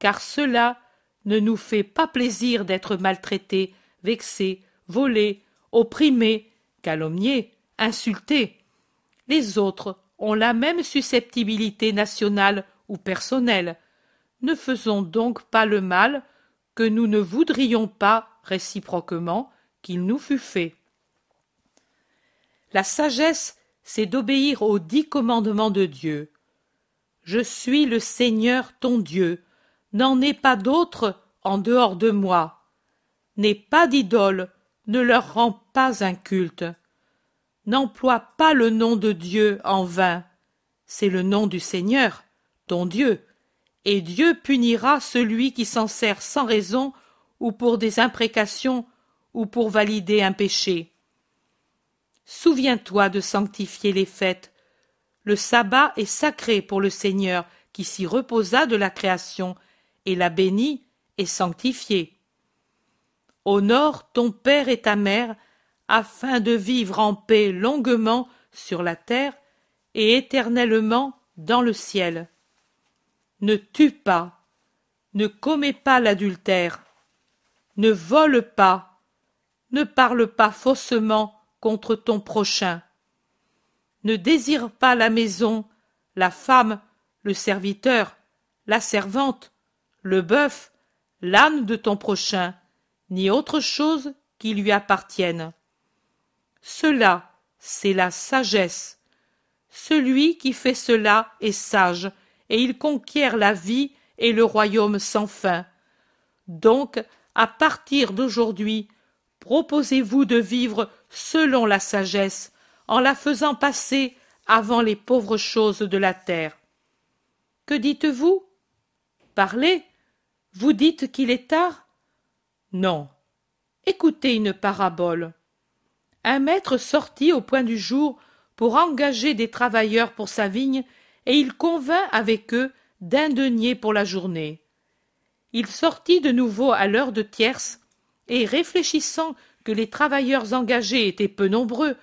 car cela ne nous fait pas plaisir d'être maltraités, vexés, volés, opprimés, calomniés, insultés. Les autres ont la même susceptibilité nationale ou personnelle. Ne faisons donc pas le mal que nous ne voudrions pas réciproquement qu'il nous fût fait. La sagesse, c'est d'obéir aux dix commandements de Dieu. Je suis le Seigneur ton Dieu, n'en est pas d'autre en dehors de moi. N'aie pas d'idole, ne leur rends pas un culte. N'emploie pas le nom de Dieu en vain. C'est le nom du Seigneur, ton Dieu, et Dieu punira celui qui s'en sert sans raison ou pour des imprécations ou pour valider un péché. Souviens-toi de sanctifier les fêtes. Le sabbat est sacré pour le Seigneur qui s'y reposa de la création et l'a béni et sanctifié. Honore ton père et ta mère afin de vivre en paix longuement sur la terre et éternellement dans le ciel. Ne tue pas, ne commets pas l'adultère, ne vole pas, ne parle pas faussement contre ton prochain. Ne désire pas la maison, la femme, le serviteur, la servante, le bœuf, l'âne de ton prochain, ni autre chose qui lui appartienne. Cela, c'est la sagesse. Celui qui fait cela est sage, et il conquiert la vie et le royaume sans fin. Donc, à partir d'aujourd'hui, proposez-vous de vivre selon la sagesse, en la faisant passer avant les pauvres choses de la terre. Que dites-vous? Parlez Vous dites qu'il est tard? Non. Écoutez une parabole. Un maître sortit au point du jour pour engager des travailleurs pour sa vigne, et il convint avec eux d'un denier pour la journée. Il sortit de nouveau à l'heure de tierce, et réfléchissant que les travailleurs engagés étaient peu nombreux,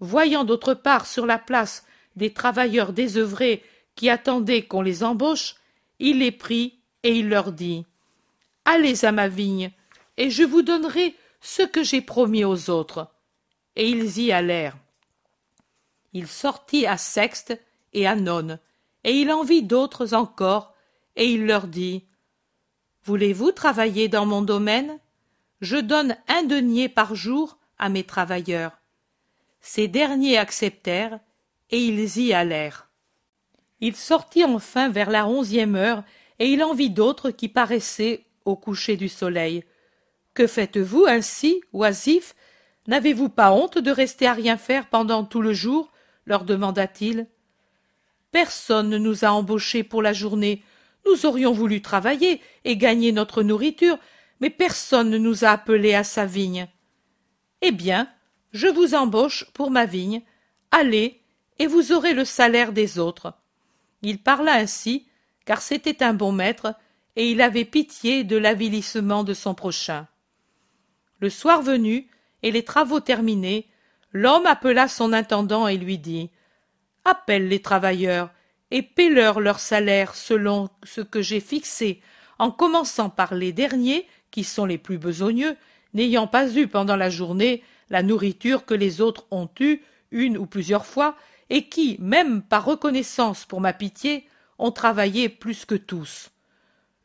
voyant d'autre part sur la place des travailleurs désœuvrés qui attendaient qu'on les embauche, il les prit et il leur dit Allez à ma vigne, et je vous donnerai ce que j'ai promis aux autres. Et ils y allèrent. Il sortit à Sexte et à Nonne, et il en vit d'autres encore, et il leur dit Voulez-vous travailler dans mon domaine? Je donne un denier par jour à mes travailleurs. Ces derniers acceptèrent, et ils y allèrent. Il sortit enfin vers la onzième heure, et il en vit d'autres qui paraissaient au coucher du soleil. Que faites-vous ainsi, oisifs N'avez-vous pas honte de rester à rien faire pendant tout le jour leur demanda-t-il. Personne ne nous a embauchés pour la journée. Nous aurions voulu travailler et gagner notre nourriture, mais personne ne nous a appelés à sa vigne. Eh bien, je vous embauche pour ma vigne. Allez, et vous aurez le salaire des autres. Il parla ainsi, car c'était un bon maître, et il avait pitié de l'avilissement de son prochain. Le soir venu, et les travaux terminés, l'homme appela son intendant et lui dit Appelle les travailleurs et paie-leur leur salaire selon ce que j'ai fixé, en commençant par les derniers, qui sont les plus besogneux, n'ayant pas eu pendant la journée la nourriture que les autres ont eue une ou plusieurs fois, et qui, même par reconnaissance pour ma pitié, ont travaillé plus que tous.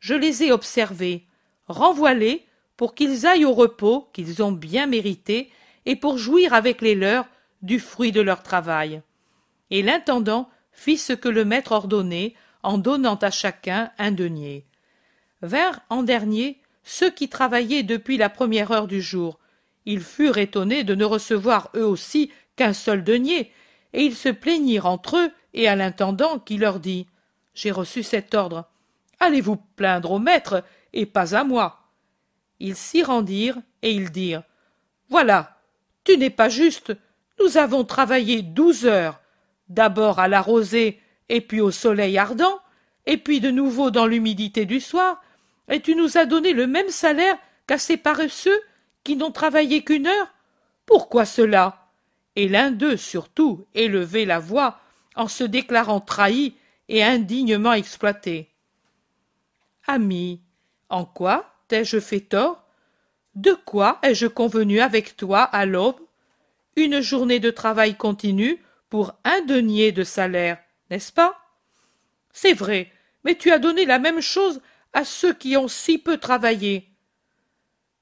Je les ai observés. Renvoie-les pour qu'ils aillent au repos qu'ils ont bien mérité et pour jouir avec les leurs du fruit de leur travail. Et l'intendant fit ce que le maître ordonnait en donnant à chacun un denier. Vinrent en dernier ceux qui travaillaient depuis la première heure du jour. Ils furent étonnés de ne recevoir eux aussi qu'un seul denier, et ils se plaignirent entre eux et à l'intendant qui leur dit J'ai reçu cet ordre. Allez vous plaindre au maître et pas à moi? Ils s'y rendirent et ils dirent Voilà, tu n'es pas juste. Nous avons travaillé douze heures, d'abord à la rosée et puis au soleil ardent, et puis de nouveau dans l'humidité du soir, et tu nous as donné le même salaire qu'à ces paresseux qui n'ont travaillé qu'une heure. Pourquoi cela? Et l'un d'eux surtout élevait la voix en se déclarant trahi et indignement exploité. Ami, en quoi t'ai-je fait tort? De quoi ai-je convenu avec toi à l'aube? Une journée de travail continu pour un denier de salaire, n'est-ce pas? C'est vrai, mais tu as donné la même chose à ceux qui ont si peu travaillé.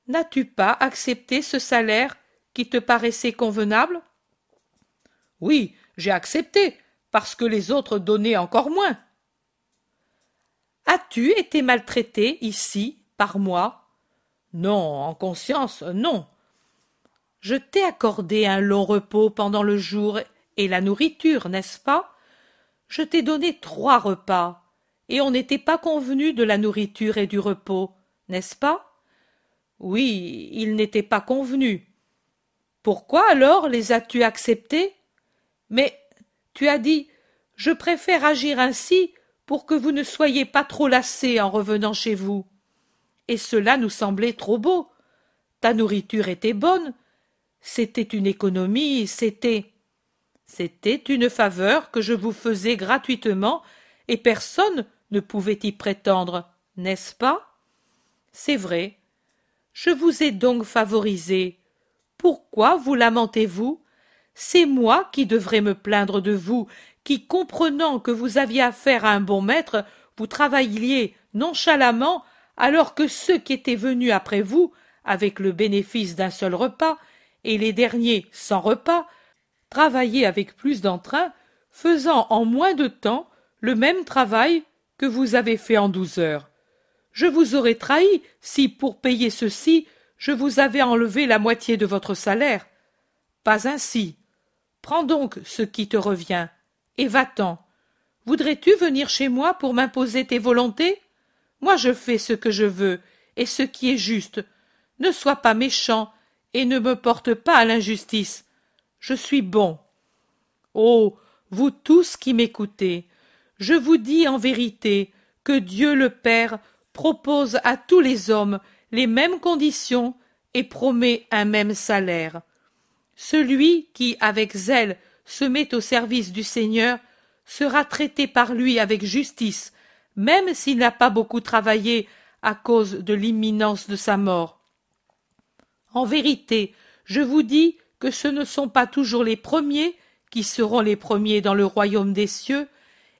N'as-tu pas accepté ce salaire qui te paraissait convenable? Oui, j'ai accepté, parce que les autres donnaient encore moins. As-tu été maltraité ici? Par moi Non, en conscience, non. Je t'ai accordé un long repos pendant le jour et la nourriture, n'est-ce pas? Je t'ai donné trois repas, et on n'était pas convenu de la nourriture et du repos, n'est-ce pas? Oui, il n'était pas convenu. Pourquoi alors les as-tu acceptés? Mais tu as dit Je préfère agir ainsi pour que vous ne soyez pas trop lassés en revenant chez vous. Et cela nous semblait trop beau. Ta nourriture était bonne. C'était une économie, c'était. C'était une faveur que je vous faisais gratuitement, et personne ne pouvait y prétendre, n'est-ce pas? C'est vrai. Je vous ai donc favorisé. Pourquoi vous lamentez-vous? C'est moi qui devrais me plaindre de vous, qui, comprenant que vous aviez affaire à un bon maître, vous travailliez nonchalamment, alors que ceux qui étaient venus après vous, avec le bénéfice d'un seul repas, et les derniers sans repas, travailler avec plus d'entrain, faisant en moins de temps le même travail que vous avez fait en douze heures. Je vous aurais trahi si, pour payer ceci, je vous avais enlevé la moitié de votre salaire. Pas ainsi. Prends donc ce qui te revient, et va-t'en. Voudrais-tu venir chez moi pour m'imposer tes volontés? Moi je fais ce que je veux, et ce qui est juste. Ne sois pas méchant, et ne me porte pas à l'injustice je suis bon. Oh. Vous tous qui m'écoutez, je vous dis en vérité que Dieu le Père propose à tous les hommes les mêmes conditions et promet un même salaire. Celui qui, avec zèle, se met au service du Seigneur sera traité par lui avec justice, même s'il n'a pas beaucoup travaillé à cause de l'imminence de sa mort. En vérité, je vous dis que ce ne sont pas toujours les premiers qui seront les premiers dans le royaume des cieux,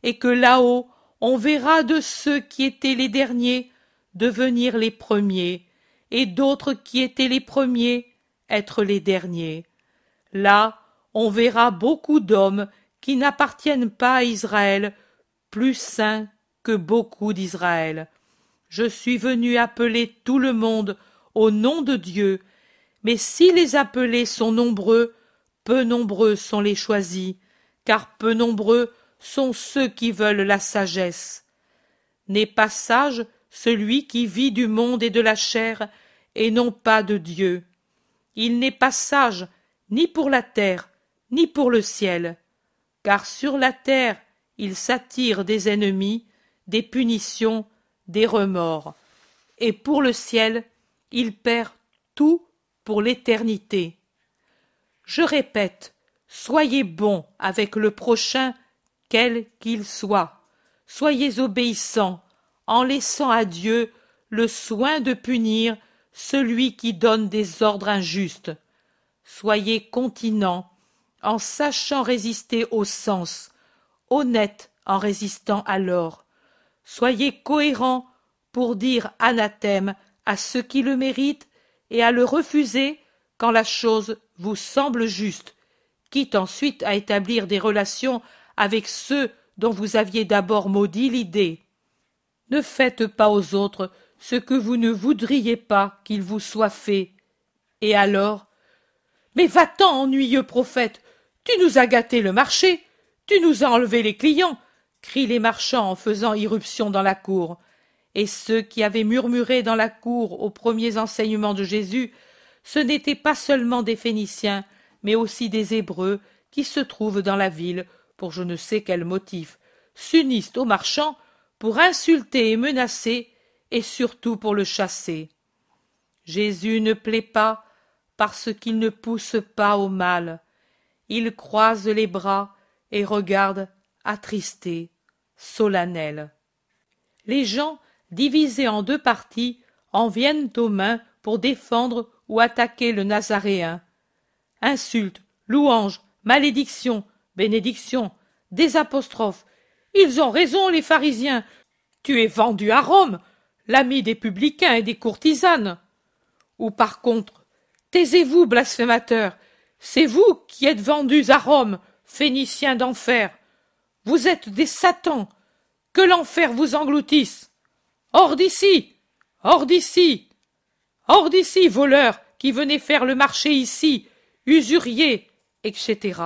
et que là-haut on verra de ceux qui étaient les derniers devenir les premiers, et d'autres qui étaient les premiers être les derniers. Là on verra beaucoup d'hommes qui n'appartiennent pas à Israël, plus saints que beaucoup d'Israël. Je suis venu appeler tout le monde au nom de Dieu, mais si les appelés sont nombreux, peu nombreux sont les choisis, car peu nombreux sont ceux qui veulent la sagesse. N'est pas sage celui qui vit du monde et de la chair, et non pas de Dieu. Il n'est pas sage ni pour la terre, ni pour le ciel, car sur la terre il s'attire des ennemis, des punitions, des remords, et pour le ciel il perd tout pour l'éternité. Je répète, soyez bons avec le prochain, quel qu'il soit. Soyez obéissants, en laissant à Dieu le soin de punir celui qui donne des ordres injustes. Soyez continents, en sachant résister au sens, honnêtes en résistant à l'or. Soyez cohérents pour dire anathème à ceux qui le méritent et à le refuser quand la chose vous semble juste, quitte ensuite à établir des relations avec ceux dont vous aviez d'abord maudit l'idée. Ne faites pas aux autres ce que vous ne voudriez pas qu'il vous soit fait. Et alors? Mais va-t'en, ennuyeux prophète Tu nous as gâté le marché Tu nous as enlevé les clients crient les marchands en faisant irruption dans la cour et ceux qui avaient murmuré dans la cour aux premiers enseignements de Jésus, ce n'étaient pas seulement des Phéniciens, mais aussi des Hébreux qui se trouvent dans la ville pour je ne sais quel motif, s'unissent aux marchands pour insulter et menacer, et surtout pour le chasser. Jésus ne plaît pas parce qu'il ne pousse pas au mal. Il croise les bras et regarde attristé, Les gens divisés en deux parties, en viennent aux mains pour défendre ou attaquer le Nazaréen. Insultes, louanges, malédictions, bénédictions, des apostrophes. Ils ont raison, les pharisiens. Tu es vendu à Rome, l'ami des publicains et des courtisanes. Ou par contre, taisez-vous, blasphémateurs, c'est vous qui êtes vendus à Rome, Phéniciens d'enfer. Vous êtes des satans. Que l'enfer vous engloutisse. Hors d'ici. Hors d'ici. Hors d'ici, voleurs, qui venez faire le marché ici, usuriers, etc.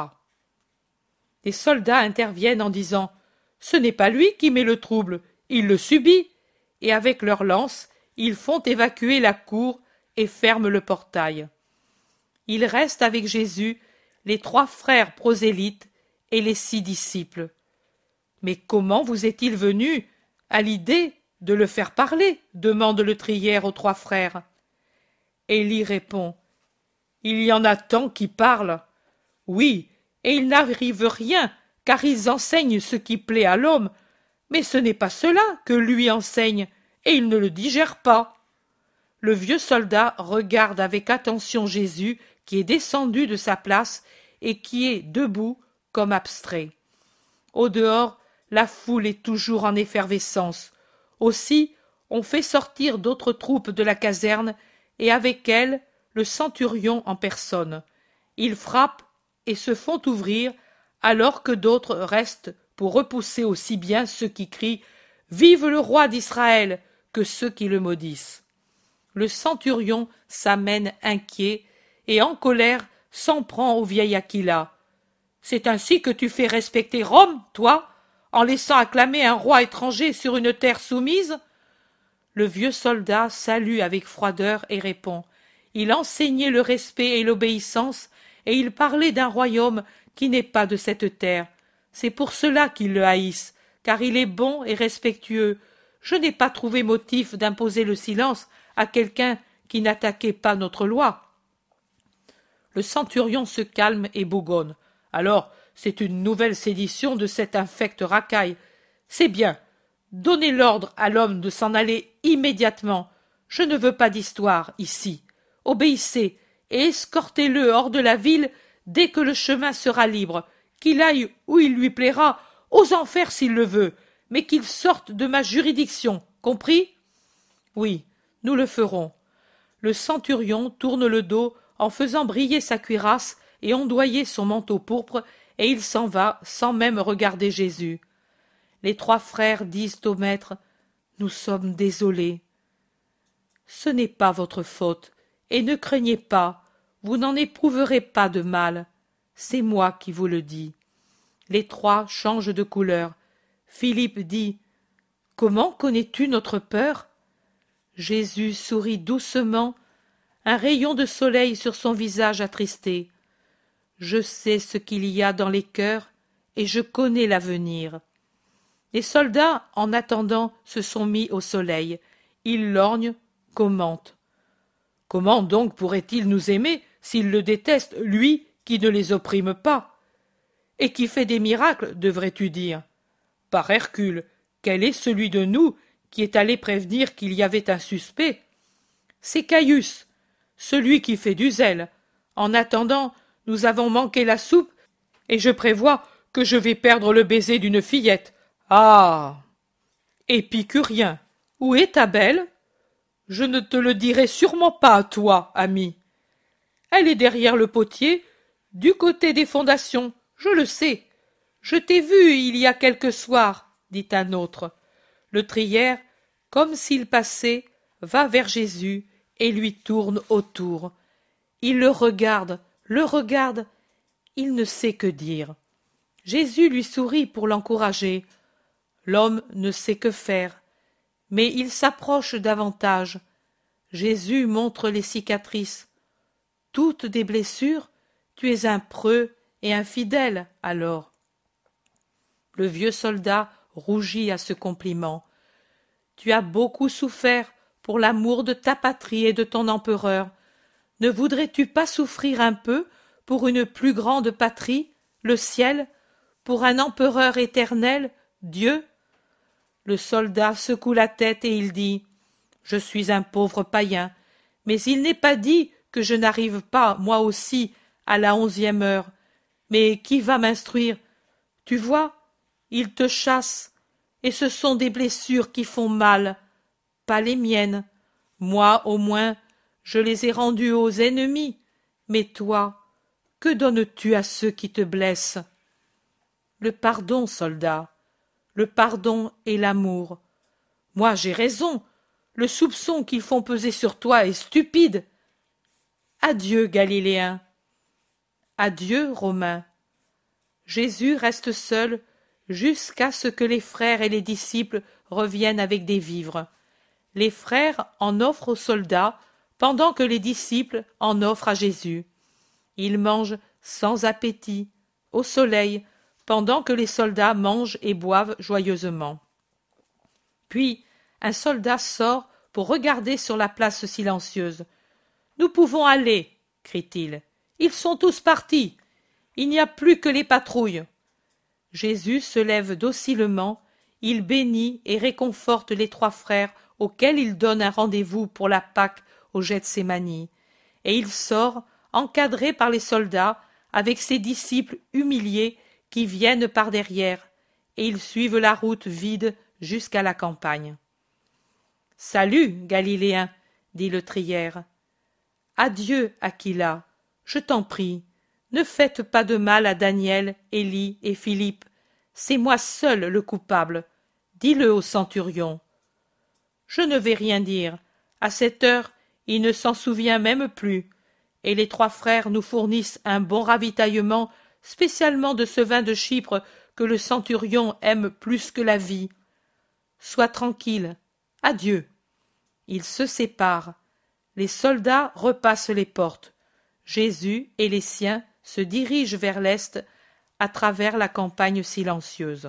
Les soldats interviennent en disant Ce n'est pas lui qui met le trouble, il le subit, et avec leurs lances, ils font évacuer la cour et ferment le portail. Il reste avec Jésus les trois frères prosélytes et les six disciples. Mais comment vous est-il venu à l'idée de le faire parler demande le trière aux trois frères. Élie répond Il y en a tant qui parlent. Oui, et il n'arrive rien, car ils enseignent ce qui plaît à l'homme, mais ce n'est pas cela que lui enseigne, et il ne le digère pas. Le vieux soldat regarde avec attention Jésus qui est descendu de sa place et qui est debout comme abstrait. Au dehors, la foule est toujours en effervescence. Aussi, on fait sortir d'autres troupes de la caserne, et avec elles le centurion en personne. Ils frappent et se font ouvrir, alors que d'autres restent pour repousser aussi bien ceux qui crient Vive le roi d'Israël que ceux qui le maudissent. Le centurion s'amène inquiet et en colère s'en prend au vieil Aquila. C'est ainsi que tu fais respecter Rome, toi, en laissant acclamer un roi étranger sur une terre soumise Le vieux soldat salue avec froideur et répond. Il enseignait le respect et l'obéissance, et il parlait d'un royaume qui n'est pas de cette terre. C'est pour cela qu'ils le haïssent, car il est bon et respectueux. Je n'ai pas trouvé motif d'imposer le silence à quelqu'un qui n'attaquait pas notre loi. Le centurion se calme et bougonne. Alors, c'est une nouvelle sédition de cette infecte racaille. C'est bien. Donnez l'ordre à l'homme de s'en aller immédiatement. Je ne veux pas d'histoire ici. Obéissez et escortez-le hors de la ville dès que le chemin sera libre, qu'il aille où il lui plaira, aux enfers s'il le veut, mais qu'il sorte de ma juridiction. Compris? Oui, nous le ferons. Le centurion tourne le dos en faisant briller sa cuirasse et ondoyer son manteau pourpre, et il s'en va sans même regarder Jésus. Les trois frères disent au maître Nous sommes désolés. Ce n'est pas votre faute, et ne craignez pas, vous n'en éprouverez pas de mal. C'est moi qui vous le dis. Les trois changent de couleur. Philippe dit Comment connais-tu notre peur? Jésus sourit doucement un rayon de soleil sur son visage attristé. Je sais ce qu'il y a dans les cœurs, et je connais l'avenir. Les soldats, en attendant, se sont mis au soleil. Ils lorgnent, commentent. Comment donc pourrait-il nous aimer s'il le déteste, lui qui ne les opprime pas? Et qui fait des miracles, devrais-tu dire? Par Hercule, quel est celui de nous qui est allé prévenir qu'il y avait un suspect? C'est Caius, celui qui fait du zèle. En attendant, nous avons manqué la soupe, et je prévois que je vais perdre le baiser d'une fillette. Ah. Épicurien. Où est ta belle? Je ne te le dirai sûrement pas toi, ami. Elle est derrière le potier, du côté des fondations, je le sais. Je t'ai vu il y a quelques soirs, dit un autre. Le trière, comme s'il passait, va vers Jésus et lui tourne autour. Il le regarde, le regarde, il ne sait que dire. Jésus lui sourit pour l'encourager. L'homme ne sait que faire, mais il s'approche davantage. Jésus montre les cicatrices. Toutes des blessures, tu es un preux et infidèle alors. Le vieux soldat rougit à ce compliment. Tu as beaucoup souffert pour l'amour de ta patrie et de ton empereur. Ne voudrais-tu pas souffrir un peu pour une plus grande patrie, le ciel, pour un empereur éternel, Dieu? Le soldat secoue la tête et il dit Je suis un pauvre païen, mais il n'est pas dit que je n'arrive pas, moi aussi, à la onzième heure. Mais qui va m'instruire? Tu vois, ils te chassent, et ce sont des blessures qui font mal, pas les miennes. Moi, au moins, je les ai rendues aux ennemis. Mais toi, que donnes-tu à ceux qui te blessent? Le pardon, soldat. Le pardon et l'amour. Moi, j'ai raison. Le soupçon qu'ils font peser sur toi est stupide. Adieu, Galiléen. Adieu, Romain. Jésus reste seul jusqu'à ce que les frères et les disciples reviennent avec des vivres. Les frères en offrent aux soldats pendant que les disciples en offrent à Jésus. Ils mangent sans appétit, au soleil, pendant que les soldats mangent et boivent joyeusement. Puis un soldat sort pour regarder sur la place silencieuse. Nous pouvons aller, crie-t-il. Ils sont tous partis. Il n'y a plus que les patrouilles. Jésus se lève docilement, il bénit et réconforte les trois frères auxquels il donne un rendez-vous pour la Pâque au Gethsémani, et il sort, encadré par les soldats, avec ses disciples humiliés qui viennent par derrière, et ils suivent la route vide jusqu'à la campagne. Salut, Galiléen, dit le trière. Adieu, Aquila, je t'en prie, ne faites pas de mal à Daniel, Élie et Philippe. C'est moi seul le coupable. Dis-le au centurion. Je ne vais rien dire. À cette heure, il ne s'en souvient même plus. Et les trois frères nous fournissent un bon ravitaillement, spécialement de ce vin de Chypre que le centurion aime plus que la vie. Sois tranquille. Adieu. Ils se séparent. Les soldats repassent les portes. Jésus et les siens se dirigent vers l'est à travers la campagne silencieuse.